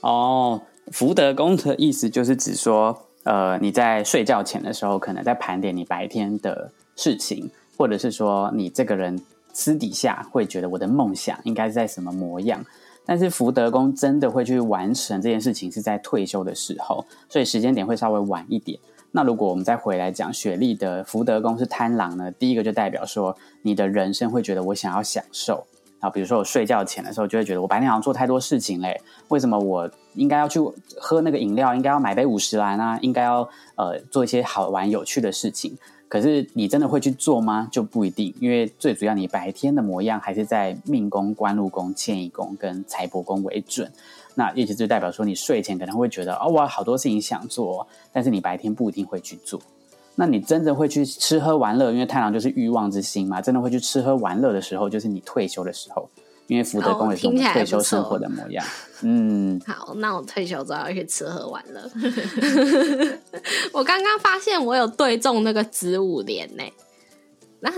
哦，福德宫的意思就是指说，呃，你在睡觉前的时候，可能在盘点你白天的事情，或者是说你这个人私底下会觉得我的梦想应该是在什么模样。但是福德宫真的会去完成这件事情，是在退休的时候，所以时间点会稍微晚一点。那如果我们再回来讲雪莉的福德宫是贪狼呢？第一个就代表说，你的人生会觉得我想要享受啊，比如说我睡觉前的时候就会觉得我白天好像做太多事情嘞，为什么我应该要去喝那个饮料，应该要买杯五十兰啊，应该要呃做一些好玩有趣的事情。可是你真的会去做吗？就不一定，因为最主要你白天的模样还是在命宫、官禄宫、迁移宫跟财帛宫为准。那意思就代表说，你睡前可能会觉得哦，我好多事情想做，但是你白天不一定会去做。那你真的会去吃喝玩乐？因为太郎就是欲望之心嘛，真的会去吃喝玩乐的时候，就是你退休的时候。因为福德宫也是我们退休生活的模样。嗯，好，那我退休之后要去吃喝玩乐。我刚刚发现我有对中那个子午连呢。那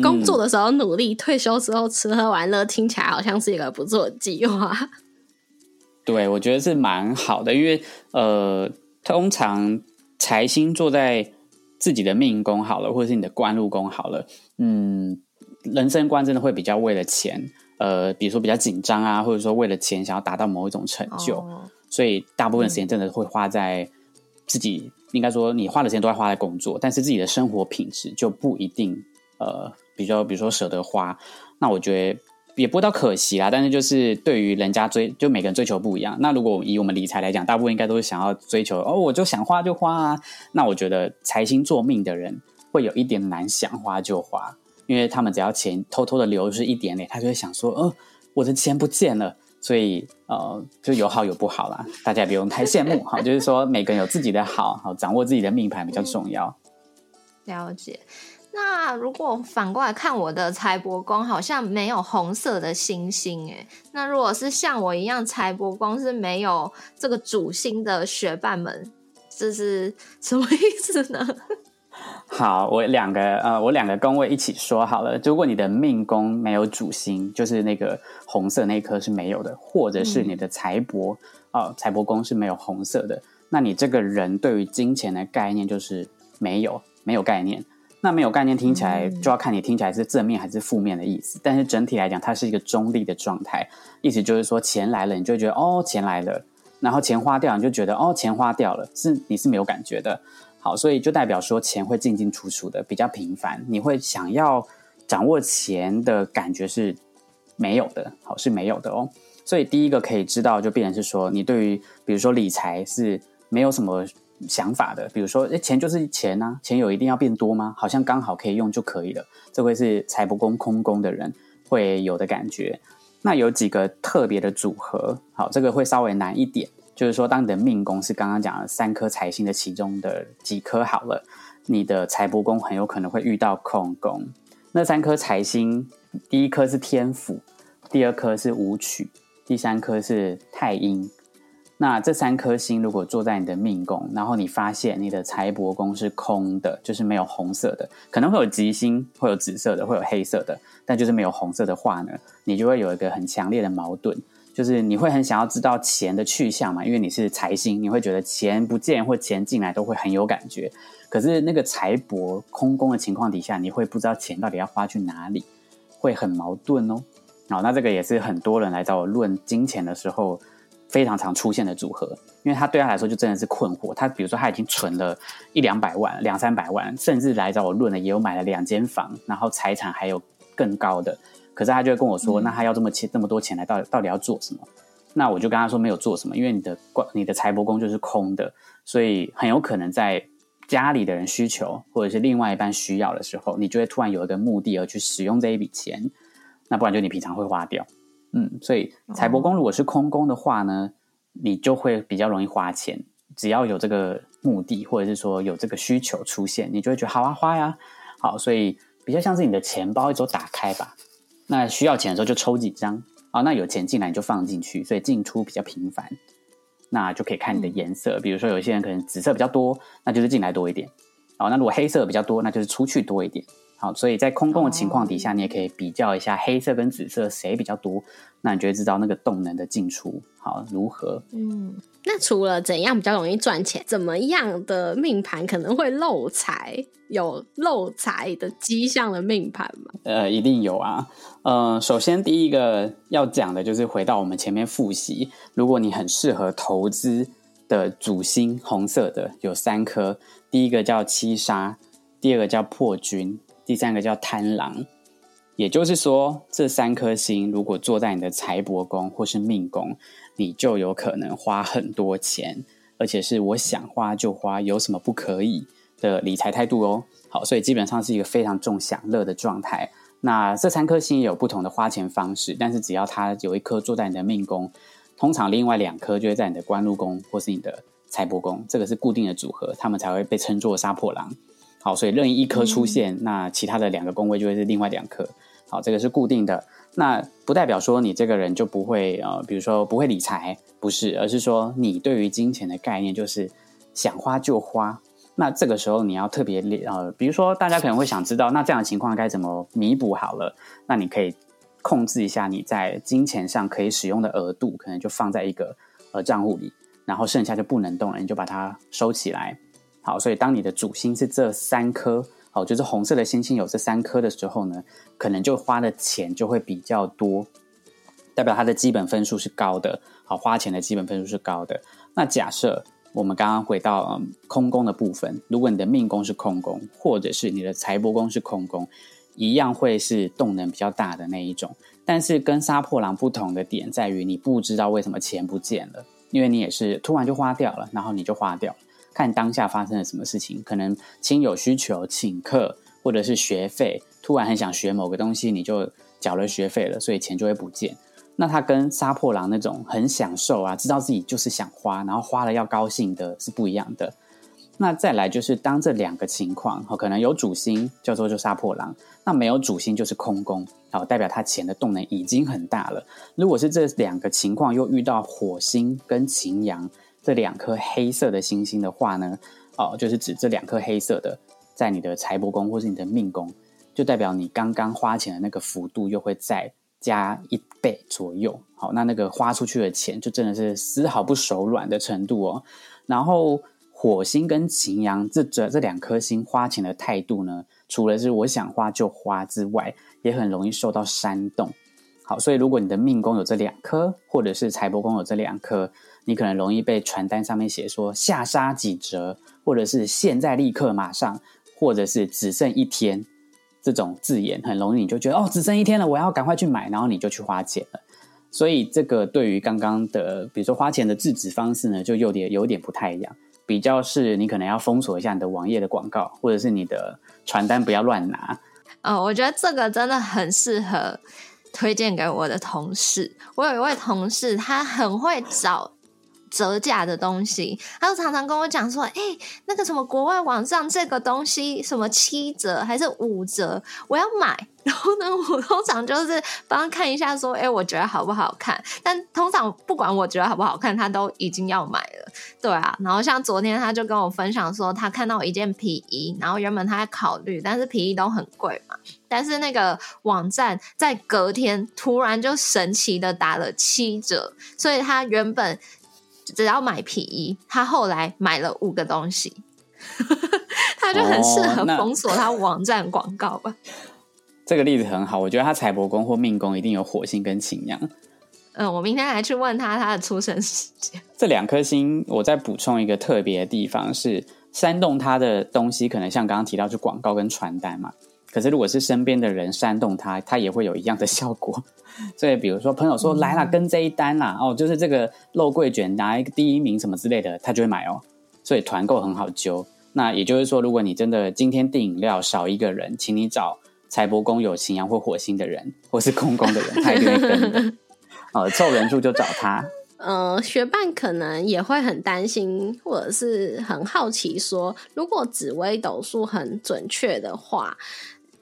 工作的时候努力，退休之后吃喝玩乐，听起来好像是一个不错的计划。对，我觉得是蛮好的，因为呃，通常财星坐在自己的命宫好了，或者是你的官禄宫好了，嗯，人生观真的会比较为了钱。呃，比如说比较紧张啊，或者说为了钱想要达到某一种成就，所以大部分时间真的会花在自己应该说你花的时间都在花在工作，但是自己的生活品质就不一定呃比较比如说舍得花。那我觉得也不到可惜啦，但是就是对于人家追，就每个人追求不一样。那如果以我们理财来讲，大部分应该都是想要追求哦，我就想花就花啊。那我觉得财星做命的人会有一点难，想花就花。因为他们只要钱偷偷的流失一点点，他就会想说：“哦，我的钱不见了。”所以呃，就有好有不好啦，大家也不用太羡慕哈。就是说，每个人有自己的好，好掌握自己的命盘比较重要。了解。那如果反过来看我的财帛宫，好像没有红色的星星诶。那如果是像我一样财帛宫是没有这个主星的学伴们，这是什么意思呢？好，我两个呃，我两个宫位一起说好了。如果你的命宫没有主星，就是那个红色那颗是没有的，或者是你的财帛哦，财帛宫是没有红色的，那你这个人对于金钱的概念就是没有没有概念。那没有概念听起来就要看你听起来是正面还是负面的意思。但是整体来讲，它是一个中立的状态，意思就是说钱来了，你就觉得哦钱来了，然后钱花掉，你就觉得哦钱花掉了，是你是没有感觉的。好，所以就代表说钱会进进出出的比较频繁，你会想要掌握钱的感觉是没有的，好是没有的哦。所以第一个可以知道，就变成是说，你对于比如说理财是没有什么想法的，比如说，哎，钱就是钱啊，钱有一定要变多吗？好像刚好可以用就可以了，这会是财不公空宫的人会有的感觉。那有几个特别的组合，好，这个会稍微难一点。就是说，当你的命宫是刚刚讲的三颗财星的其中的几颗好了，你的财帛宫很有可能会遇到空宫。那三颗财星，第一颗是天府，第二颗是武曲，第三颗是太阴。那这三颗星如果坐在你的命宫，然后你发现你的财帛宫是空的，就是没有红色的，可能会有吉星，会有紫色的，会有黑色的，但就是没有红色的话呢，你就会有一个很强烈的矛盾。就是你会很想要知道钱的去向嘛？因为你是财星，你会觉得钱不见或钱进来都会很有感觉。可是那个财帛空宫的情况底下，你会不知道钱到底要花去哪里，会很矛盾哦。好，那这个也是很多人来找我论金钱的时候非常常出现的组合，因为他对他来说就真的是困惑。他比如说他已经存了一两百万、两三百万，甚至来找我论的也有买了两间房，然后财产还有更高的。可是他就会跟我说，那他要这么钱这么多钱来，到底到底要做什么？那我就跟他说没有做什么，因为你的官你的财帛宫就是空的，所以很有可能在家里的人需求或者是另外一半需要的时候，你就会突然有一个目的而去使用这一笔钱，那不然就你平常会花掉。嗯，所以财帛宫如果是空宫的话呢，你就会比较容易花钱。只要有这个目的或者是说有这个需求出现，你就会觉得好啊花呀。好，所以比较像是你的钱包一周打开吧。那需要钱的时候就抽几张啊，那有钱进来你就放进去，所以进出比较频繁，那就可以看你的颜色。比如说有些人可能紫色比较多，那就是进来多一点。哦，那如果黑色比较多，那就是出去多一点。好，所以在空洞的情况底下，你也可以比较一下黑色跟紫色谁比较多，那你就会知道那个动能的进出好如何。嗯，那除了怎样比较容易赚钱，怎么样的命盘可能会漏财？有漏财的迹象的命盘吗？呃，一定有啊。呃，首先第一个要讲的就是回到我们前面复习，如果你很适合投资的主星红色的有三颗，第一个叫七杀，第二个叫破军。第三个叫贪狼，也就是说，这三颗星如果坐在你的财帛宫或是命宫，你就有可能花很多钱，而且是我想花就花，有什么不可以的理财态度哦。好，所以基本上是一个非常重享乐的状态。那这三颗星有不同的花钱方式，但是只要它有一颗坐在你的命宫，通常另外两颗就会在你的官禄宫或是你的财帛宫，这个是固定的组合，他们才会被称作杀破狼。好，所以任意一颗出现，那其他的两个宫位就会是另外两颗。好，这个是固定的。那不代表说你这个人就不会呃，比如说不会理财，不是，而是说你对于金钱的概念就是想花就花。那这个时候你要特别呃，比如说大家可能会想知道，那这样的情况该怎么弥补？好了，那你可以控制一下你在金钱上可以使用的额度，可能就放在一个呃账户里，然后剩下就不能动了，你就把它收起来。好，所以当你的主星是这三颗，好，就是红色的星星有这三颗的时候呢，可能就花的钱就会比较多，代表它的基本分数是高的，好，花钱的基本分数是高的。那假设我们刚刚回到嗯空宫的部分，如果你的命宫是空宫，或者是你的财帛宫是空宫，一样会是动能比较大的那一种。但是跟杀破狼不同的点在于，你不知道为什么钱不见了，因为你也是突然就花掉了，然后你就花掉。看当下发生了什么事情，可能亲友需求请客，或者是学费，突然很想学某个东西，你就缴了学费了，所以钱就会不见。那他跟杀破狼那种很享受啊，知道自己就是想花，然后花了要高兴的是不一样的。那再来就是当这两个情况，可能有主星叫做就杀破狼，那没有主星就是空宫，好，代表他钱的动能已经很大了。如果是这两个情况又遇到火星跟擎羊。这两颗黑色的星星的话呢，哦，就是指这两颗黑色的在你的财帛宫或是你的命宫，就代表你刚刚花钱的那个幅度又会再加一倍左右。好，那那个花出去的钱就真的是丝毫不手软的程度哦。然后火星跟擎羊这这这两颗星花钱的态度呢，除了是我想花就花之外，也很容易受到煽动。好，所以如果你的命宫有这两颗，或者是财帛宫有这两颗。你可能容易被传单上面写说下杀几折，或者是现在立刻马上，或者是只剩一天这种字眼，很容易你就觉得哦，只剩一天了，我要赶快去买，然后你就去花钱了。所以这个对于刚刚的，比如说花钱的制止方式呢，就有点有点不太一样，比较是你可能要封锁一下你的网页的广告，或者是你的传单不要乱拿。哦，我觉得这个真的很适合推荐给我的同事。我有一位同事，他很会找。折价的东西，他就常常跟我讲说：“哎，那个什么国外网上这个东西，什么七折还是五折，我要买。”然后呢，我通常就是帮他看一下，说：“哎，我觉得好不好看？”但通常不管我觉得好不好看，他都已经要买了。对啊，然后像昨天他就跟我分享说，他看到一件皮衣，然后原本他在考虑，但是皮衣都很贵嘛。但是那个网站在隔天突然就神奇的打了七折，所以他原本。只要买皮衣，他后来买了五个东西，他就很适合封锁他网站广告吧。这个例子很好，我觉得他财帛宫或命宫一定有火星跟擎羊。嗯，我明天来去问他他的出生时间。这两颗星，我再补充一个特别的地方是，煽动他的东西可能像刚刚提到，就广告跟传单嘛。可是如果是身边的人煽动他，他也会有一样的效果。所以，比如说朋友说来了跟这一单啦，哦，就是这个肉桂卷拿一个第一名什么之类的，他就会买哦。所以团购很好揪。那也就是说，如果你真的今天订饮料少一个人，请你找财帛宫有擎羊或火星的人，或是空宫的人，他一定会跟。哦，凑人数就找他。呃，学伴可能也会很担心，或者是很好奇，说如果紫微斗数很准确的话。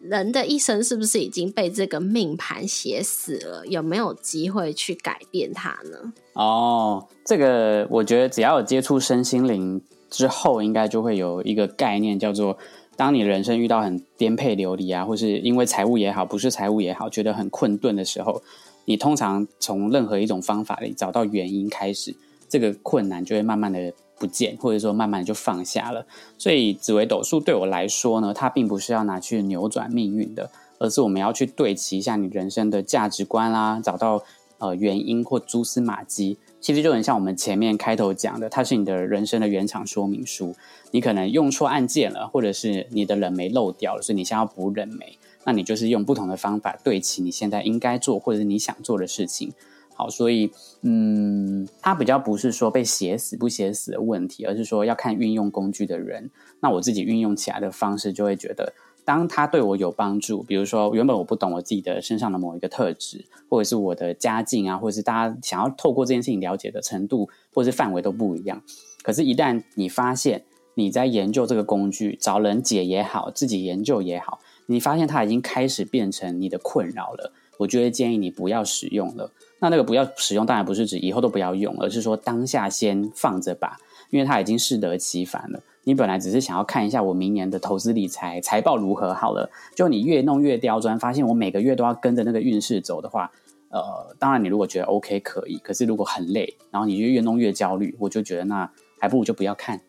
人的一生是不是已经被这个命盘写死了？有没有机会去改变它呢？哦，这个我觉得只要有接触身心灵之后，应该就会有一个概念叫做当你人生遇到很颠沛流离啊，或是因为财务也好，不是财务也好，觉得很困顿的时候，你通常从任何一种方法里找到原因开始，这个困难就会慢慢的不见，或者说慢慢就放下了。所以紫微斗数对我来说呢，它并不是要拿去扭转命运的，而是我们要去对齐一下你人生的价值观啦，找到呃原因或蛛丝马迹。其实就很像我们前面开头讲的，它是你的人生的原厂说明书。你可能用错按键了，或者是你的冷媒漏掉了，所以你先要补冷媒，那你就是用不同的方法对齐你现在应该做或者是你想做的事情。好，所以嗯，它比较不是说被写死不写死的问题，而是说要看运用工具的人。那我自己运用起来的方式，就会觉得。当他对我有帮助，比如说原本我不懂我自己的身上的某一个特质，或者是我的家境啊，或者是大家想要透过这件事情了解的程度或者是范围都不一样。可是，一旦你发现你在研究这个工具，找人解也好，自己研究也好，你发现它已经开始变成你的困扰了，我就会建议你不要使用了。那那个不要使用，当然不是指以后都不要用，而是说当下先放着吧，因为它已经适得其反了。你本来只是想要看一下我明年的投资理财财报如何好了，就你越弄越刁钻，发现我每个月都要跟着那个运势走的话，呃，当然你如果觉得 OK 可以，可是如果很累，然后你就越弄越焦虑，我就觉得那还不如就不要看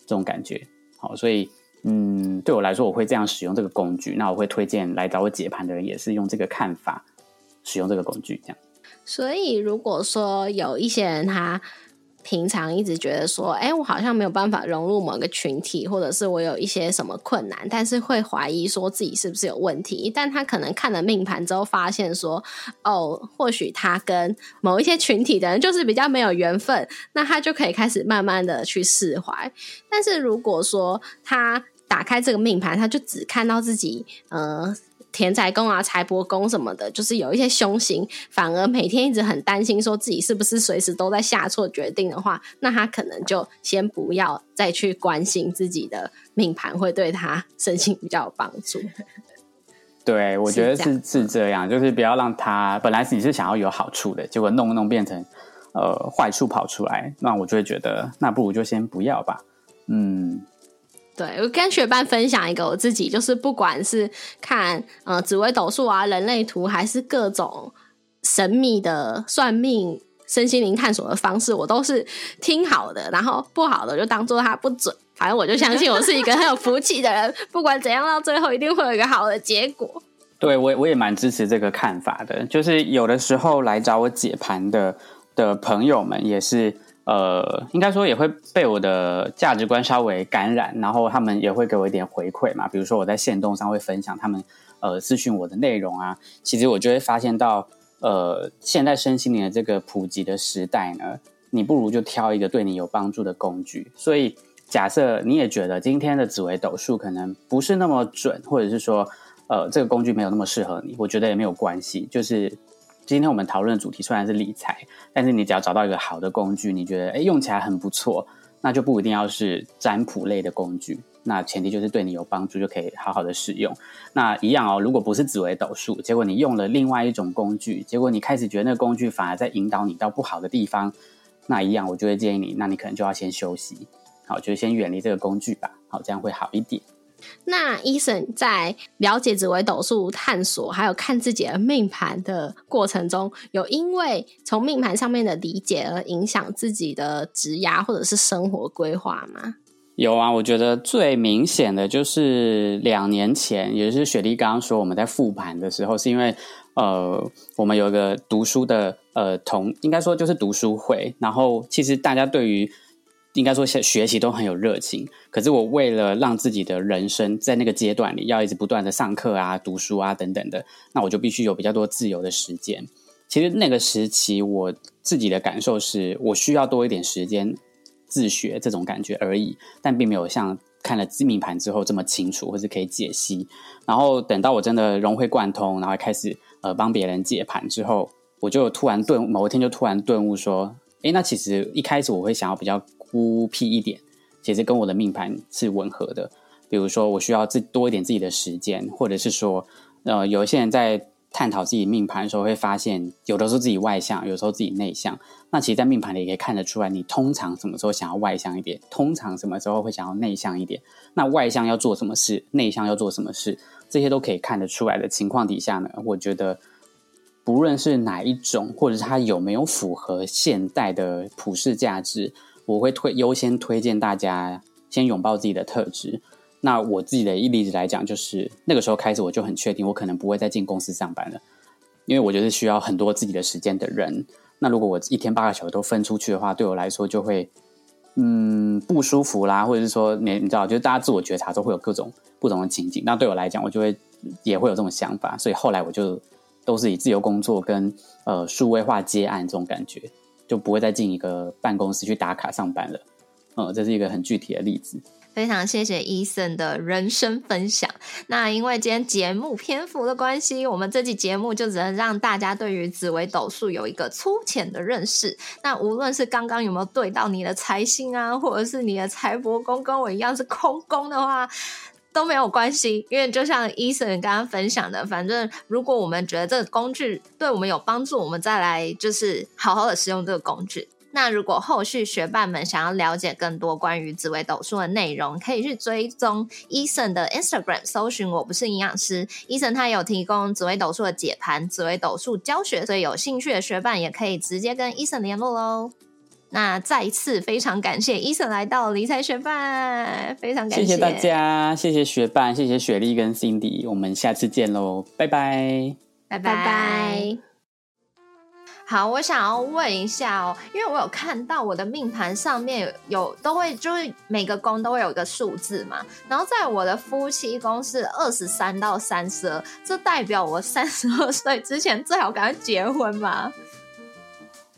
这种感觉。好，所以嗯，对我来说我会这样使用这个工具，那我会推荐来找我解盘的人也是用这个看法使用这个工具，这样。所以如果说有一些人他。平常一直觉得说，哎，我好像没有办法融入某个群体，或者是我有一些什么困难，但是会怀疑说自己是不是有问题。但他可能看了命盘之后，发现说，哦，或许他跟某一些群体的人就是比较没有缘分，那他就可以开始慢慢的去释怀。但是如果说他打开这个命盘，他就只看到自己，呃。田宅宫啊、财帛宫什么的，就是有一些凶星，反而每天一直很担心，说自己是不是随时都在下错决定的话，那他可能就先不要再去关心自己的命盘，会对他身心比较有帮助。对，我觉得是是这样，就是不要让他本来你是想要有好处的，结果弄弄变成呃坏处跑出来，那我就会觉得，那不如就先不要吧。嗯。对，我跟学伴分享一个我自己，就是不管是看呃紫微斗数啊、人类图，还是各种神秘的算命、身心灵探索的方式，我都是听好的，然后不好的就当做它不准。反正我就相信我是一个很有福气的人，不管怎样，到最后一定会有一个好的结果。对我，我也蛮支持这个看法的。就是有的时候来找我解盘的的朋友们，也是。呃，应该说也会被我的价值观稍微感染，然后他们也会给我一点回馈嘛。比如说我在线动上会分享他们呃咨询我的内容啊，其实我就会发现到，呃，现在身心灵的这个普及的时代呢，你不如就挑一个对你有帮助的工具。所以假设你也觉得今天的紫微斗数可能不是那么准，或者是说呃这个工具没有那么适合你，我觉得也没有关系，就是。今天我们讨论的主题虽然是理财，但是你只要找到一个好的工具，你觉得哎用起来很不错，那就不一定要是占卜类的工具。那前提就是对你有帮助，就可以好好的使用。那一样哦，如果不是紫微斗数，结果你用了另外一种工具，结果你开始觉得那个工具反而在引导你到不好的地方，那一样我就会建议你，那你可能就要先休息，好，就先远离这个工具吧，好，这样会好一点。那医生在了解紫微斗数、探索还有看自己的命盘的过程中，有因为从命盘上面的理解而影响自己的职涯或者是生活规划吗？有啊，我觉得最明显的就是两年前，也就是雪莉刚刚说我们在复盘的时候，是因为呃，我们有一个读书的呃同，应该说就是读书会，然后其实大家对于应该说学学习都很有热情，可是我为了让自己的人生在那个阶段里要一直不断的上课啊、读书啊等等的，那我就必须有比较多自由的时间。其实那个时期我自己的感受是我需要多一点时间自学这种感觉而已，但并没有像看了知名盘之后这么清楚或是可以解析。然后等到我真的融会贯通，然后开始呃帮别人解盘之后，我就突然顿某一天就突然顿悟说：，诶，那其实一开始我会想要比较。孤僻一点，其实跟我的命盘是吻合的。比如说，我需要自多一点自己的时间，或者是说，呃，有一些人在探讨自己命盘的时候，会发现有的时候自己外向，有时候自己内向。那其实，在命盘里也可以看得出来，你通常什么时候想要外向一点，通常什么时候会想要内向一点。那外向要做什么事，内向要做什么事，这些都可以看得出来的情况底下呢，我觉得不论是哪一种，或者是它有没有符合现代的普世价值，我会推优先推荐大家先拥抱自己的特质。那我自己的一例子来讲，就是那个时候开始，我就很确定，我可能不会再进公司上班了，因为我觉得需要很多自己的时间的人。那如果我一天八个小时都分出去的话，对我来说就会嗯不舒服啦，或者是说你你知道，就是大家自我觉察都会有各种不同的情景。那对我来讲，我就会也会有这种想法，所以后来我就都是以自由工作跟呃数位化接案这种感觉，就不会再进一个办公室去打卡上班了。嗯，这是一个很具体的例子。非常谢谢伊森的人生分享。那因为今天节目篇幅的关系，我们这期节目就只能让大家对于紫微斗数有一个粗浅的认识。那无论是刚刚有没有对到你的财星啊，或者是你的财帛宫跟我一样是空宫的话，都没有关系。因为就像伊森刚刚分享的，反正如果我们觉得这个工具对我们有帮助，我们再来就是好好的使用这个工具。那如果后续学伴们想要了解更多关于紫微斗数的内容，可以去追踪伊森的 Instagram，搜寻我不是营养师。伊森他有提供紫微斗数的解盘、紫微斗数教学，所以有兴趣的学伴也可以直接跟伊森联络喽。那再一次非常感谢伊森来到理财学伴，非常感谢谢大家，谢谢学伴，谢谢雪莉跟 Cindy，我们下次见喽，拜拜，拜拜拜。好，我想要问一下哦，因为我有看到我的命盘上面有都会就是每个宫都会有一个数字嘛，然后在我的夫妻宫是二十三到三十二，这代表我三十二岁之前最好赶快结婚嘛？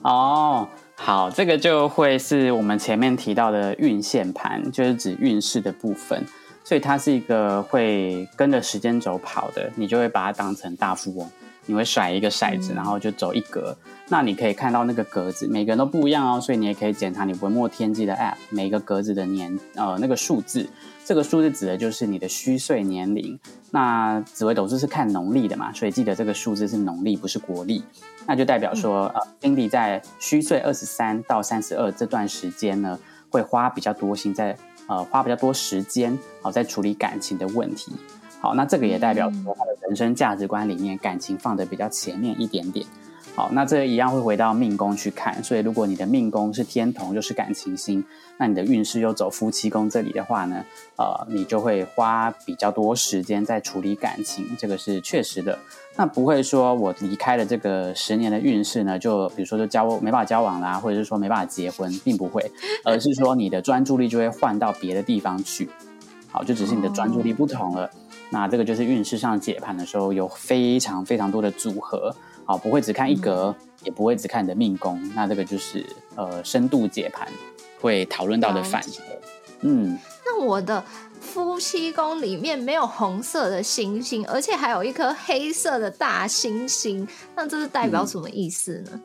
哦，好，这个就会是我们前面提到的运线盘，就是指运势的部分，所以它是一个会跟着时间轴跑的，你就会把它当成大富翁。你会甩一个骰子，然后就走一格。那你可以看到那个格子，每个人都不一样哦，所以你也可以检查你文墨天机的 App，每个格子的年呃那个数字，这个数字指的就是你的虚岁年龄。那紫微斗数是看农历的嘛，所以记得这个数字是农历，不是国历。那就代表说，呃，Cindy 在虚岁二十三到三十二这段时间呢，会花比较多心在呃花比较多时间好在处理感情的问题。好，那这个也代表说他的人生价值观里面感情放的比较前面一点点。好，那这一样会回到命宫去看。所以如果你的命宫是天同，又是感情星，那你的运势又走夫妻宫这里的话呢，呃，你就会花比较多时间在处理感情，这个是确实的。那不会说我离开了这个十年的运势呢，就比如说就交没办法交往啦，或者是说没办法结婚，并不会，而是说你的专注力就会换到别的地方去。好，就只是你的专注力不同了。那这个就是运势上解盘的时候有非常非常多的组合，好，不会只看一格，也不会只看你的命宫。那这个就是呃深度解盘会讨论到的范畴。嗯，那我的夫妻宫里面没有红色的星星，而且还有一颗黑色的大星星，那这是代表什么意思呢？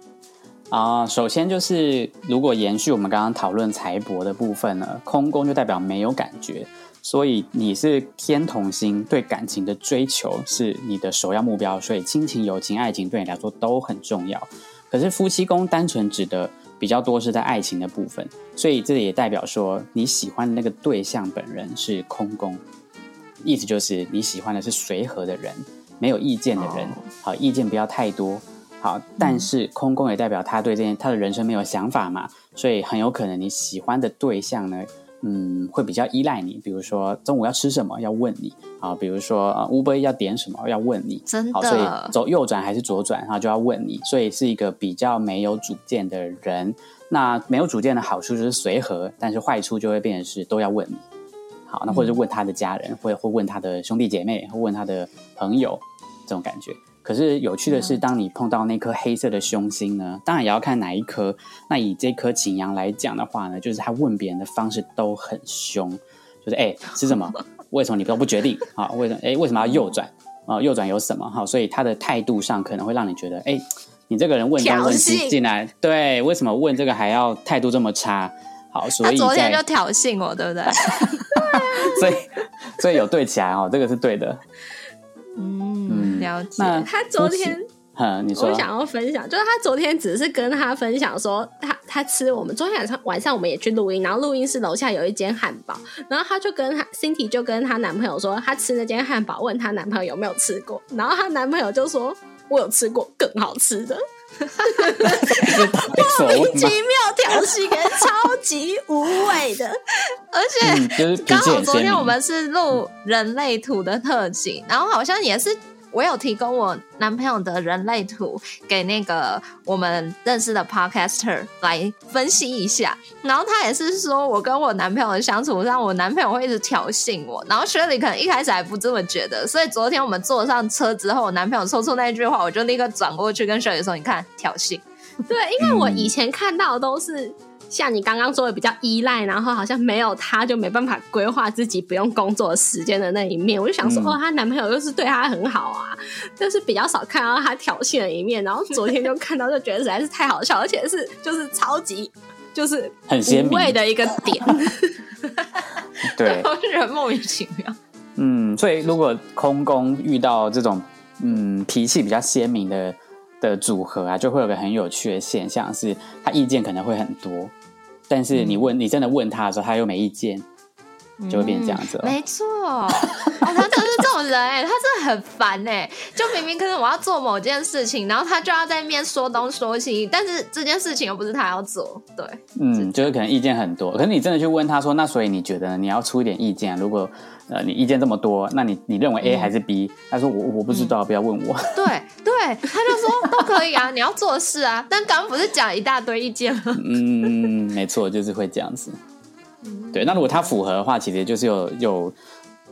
啊，首先就是如果延续我们刚刚讨论财帛的部分呢，空宫就代表没有感觉。所以你是天同星，对感情的追求是你的首要目标，所以亲情、友情、爱情对你来说都很重要。可是夫妻宫单纯指的比较多是在爱情的部分，所以这也代表说你喜欢的那个对象本人是空宫，意思就是你喜欢的是随和的人，没有意见的人，好，意见不要太多，好。但是空宫也代表他对这件他的人生没有想法嘛，所以很有可能你喜欢的对象呢。嗯，会比较依赖你，比如说中午要吃什么要问你啊，比如说呃乌龟要点什么要问你，真的，所以走右转还是左转，然后就要问你，所以是一个比较没有主见的人。那没有主见的好处就是随和，但是坏处就会变成是都要问你。好，那或者是问他的家人，或会问他的兄弟姐妹，会问他的朋友，这种感觉。可是有趣的是，当你碰到那颗黑色的凶星呢，当然也要看哪一颗。那以这颗擎羊来讲的话呢，就是他问别人的方式都很凶，就是哎是什么？为什么你都不决定啊？为什么？哎为什么要右转啊？右转有什么？哈，所以他的态度上可能会让你觉得，哎，你这个人问东问西进来，对，为什么问这个还要态度这么差？好，所以昨天就挑衅我，对不对？所以所以有对起来哦，这个是对的。嗯，了解。那他昨天，哼，你说。我想要分享，就是他昨天只是跟他分享说，他他吃我们昨天晚上晚上我们也去录音，然后录音室楼下有一间汉堡，然后他就跟他 Cindy 就跟她男朋友说，她吃那间汉堡，问她男朋友有没有吃过，然后她男朋友就说，我有吃过更好吃的，所谓奇妙调戏人超级无谓的，而且、嗯，就是脾刚好昨天我。们是录人类图的特辑，然后好像也是我有提供我男朋友的人类图给那个我们认识的 podcaster 来分析一下，然后他也是说我跟我男朋友的相处让我男朋友会一直挑衅我，然后 Shirley 可能一开始还不这么觉得，所以昨天我们坐上车之后，我男朋友说出那句话，我就立刻转过去跟 Shirley 说：“你看挑衅。”对，因为我以前看到的都是。像你刚刚说的比较依赖，然后好像没有他就没办法规划自己不用工作时间的那一面，我就想说，嗯哦，她男朋友又是对她很好啊，就是比较少看到她挑衅的一面。然后昨天就看到，就觉得实在是太好笑，而且是就是超级就是很鲜明无味的一个点。对，我就觉得莫名其妙。嗯，所以如果空宫遇到这种嗯脾气比较鲜明的的组合啊，就会有个很有趣的现象，是他意见可能会很多，但是你问、你真的问他的时候，他又没意见，就会变这样子了。没错，哦，他真的是这种人哎、他真的很烦哎、就明明可能我要做某件事情，然后他就要在面说东说西，但是这件事情又不是他要做，对，嗯，就是可能意见很多，可是你真的去问他说，那所以你觉得你要出一点意见啊？如果呃你意见这么多，那你你认为 A 还是 B？、他说我我不知道，不要问我。对对，他就说都可以啊，你要做事啊，但刚刚不是讲一大堆意见吗？嗯，没错，就是会这样子。对，那如果他符合的话，其实就是有有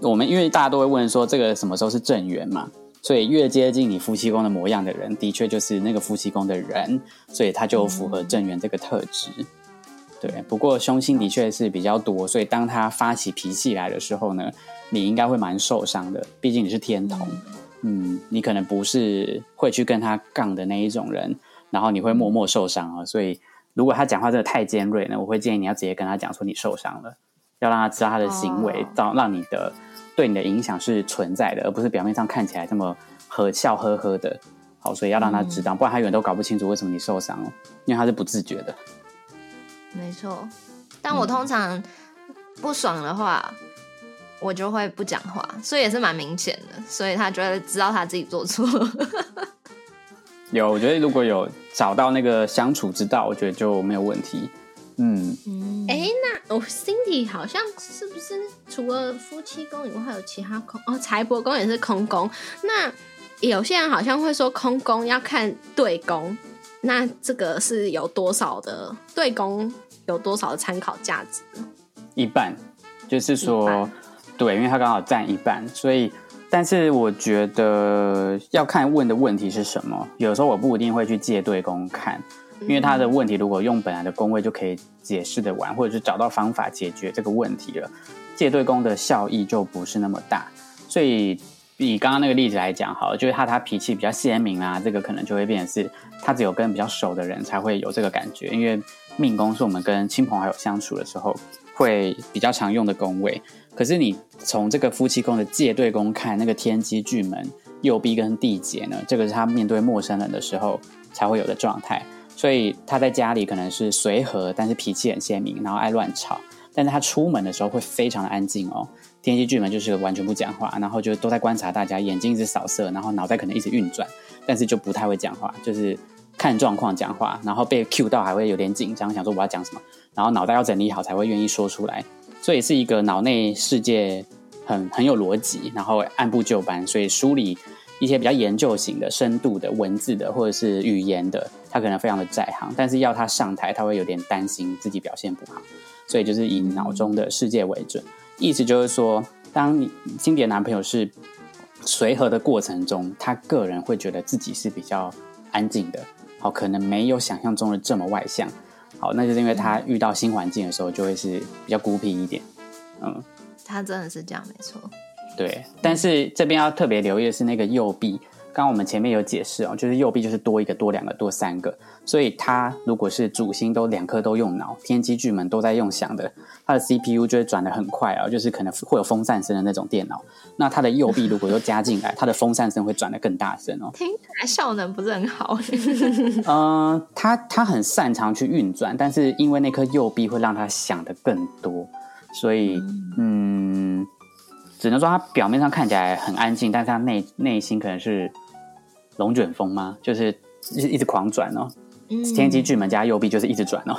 我们，因为大家都会问说这个什么时候是正缘嘛，所以越接近你夫妻宫的模样的人，的确就是那个夫妻宫的人，所以他就符合正缘这个特质。对，不过凶星的确是比较多，所以当他发起脾气来的时候呢，你应该会蛮受伤的，毕竟你是天童，嗯，你可能不是会去跟他杠的那一种人，然后你会默默受伤啊。所以如果他讲话真的太尖锐呢，我会建议你要直接跟他讲说你受伤了，要让他知道他的行为哦到让你的对你的影响是存在的，而不是表面上看起来这么和笑呵呵的。好，所以要让他知道，不然他永远都搞不清楚为什么你受伤了，因为他是不自觉的。没错，但我通常不爽的话，我就会不讲话，所以也是蛮明显的，所以他觉得知道他自己做错。有，我觉得如果有找到那个相处之道，我觉得就没有问题。嗯，嗯，哎、那我、Cindy 好像是不是除了夫妻宫以外，还有其他空？哦，财帛宫也是空宫。那有些人好像会说空宫要看对宫，那这个是有多少的对宫有多少的参考价值？一半，就是说，对，因为他刚好占一半，所以，但是我觉得要看问的问题是什么。有时候我不一定会去借对公看，因为他的问题如果用本来的宫位就可以解释的完，或者是找到方法解决这个问题了，借对宫的效益就不是那么大。所以以刚刚那个例子来讲，好了，就是他他脾气比较鲜明啊，这个可能就会变成是他只有跟比较熟的人才会有这个感觉，因为命宫是我们跟亲朋好友相处的时候会比较常用的宫位。可是你从这个夫妻宫的借对宫看，那个天机巨门、右弼跟地劫呢，这个是他面对陌生人的时候才会有的状态。所以他在家里可能是随和，但是脾气很鲜明，然后爱乱吵。但是他出门的时候会非常的安静哦。天机巨门就是完全不讲话，然后就都在观察大家，眼睛一直扫射，然后脑袋可能一直运转，但是就不太会讲话，就是看状况讲话，然后被 Q 到还会有点紧张，想说我要讲什么，然后脑袋要整理好才会愿意说出来。所以是一个脑内世界很很有逻辑，然后按部就班，所以梳理一些比较研究型的、深度的文字的或者是语言的，他可能非常的在行，但是要他上台，他会有点担心自己表现不好，所以就是以脑中的世界为准。意思就是说，当你经典男朋友是随和的过程中，他个人会觉得自己是比较安静的，好，可能没有想象中的这么外向。好，那就是因为他遇到新环境的时候，就会是比较孤僻一点。嗯，他真的是这样，没错。对。但是这边要特别留意的是，那个右臂刚刚我们前面有解释哦，就是右臂就是多一个、多两个、多三个，所以他如果是主星都两颗都用脑，天机巨门都在用想的，它的 CPU 就会转的很快啊，就是可能会有风扇声的那种电脑。那它的右臂如果又加进来，它的风扇声会转的更大声哦。听起来效能不是很好。嗯，它它很擅长去运转，但是因为那颗右臂会让它想的更多，所以嗯，只能说它表面上看起来很安静，但是它内内心可能是。龙卷风吗？就是一一直狂转哦，天机巨门加右臂就是一直转哦。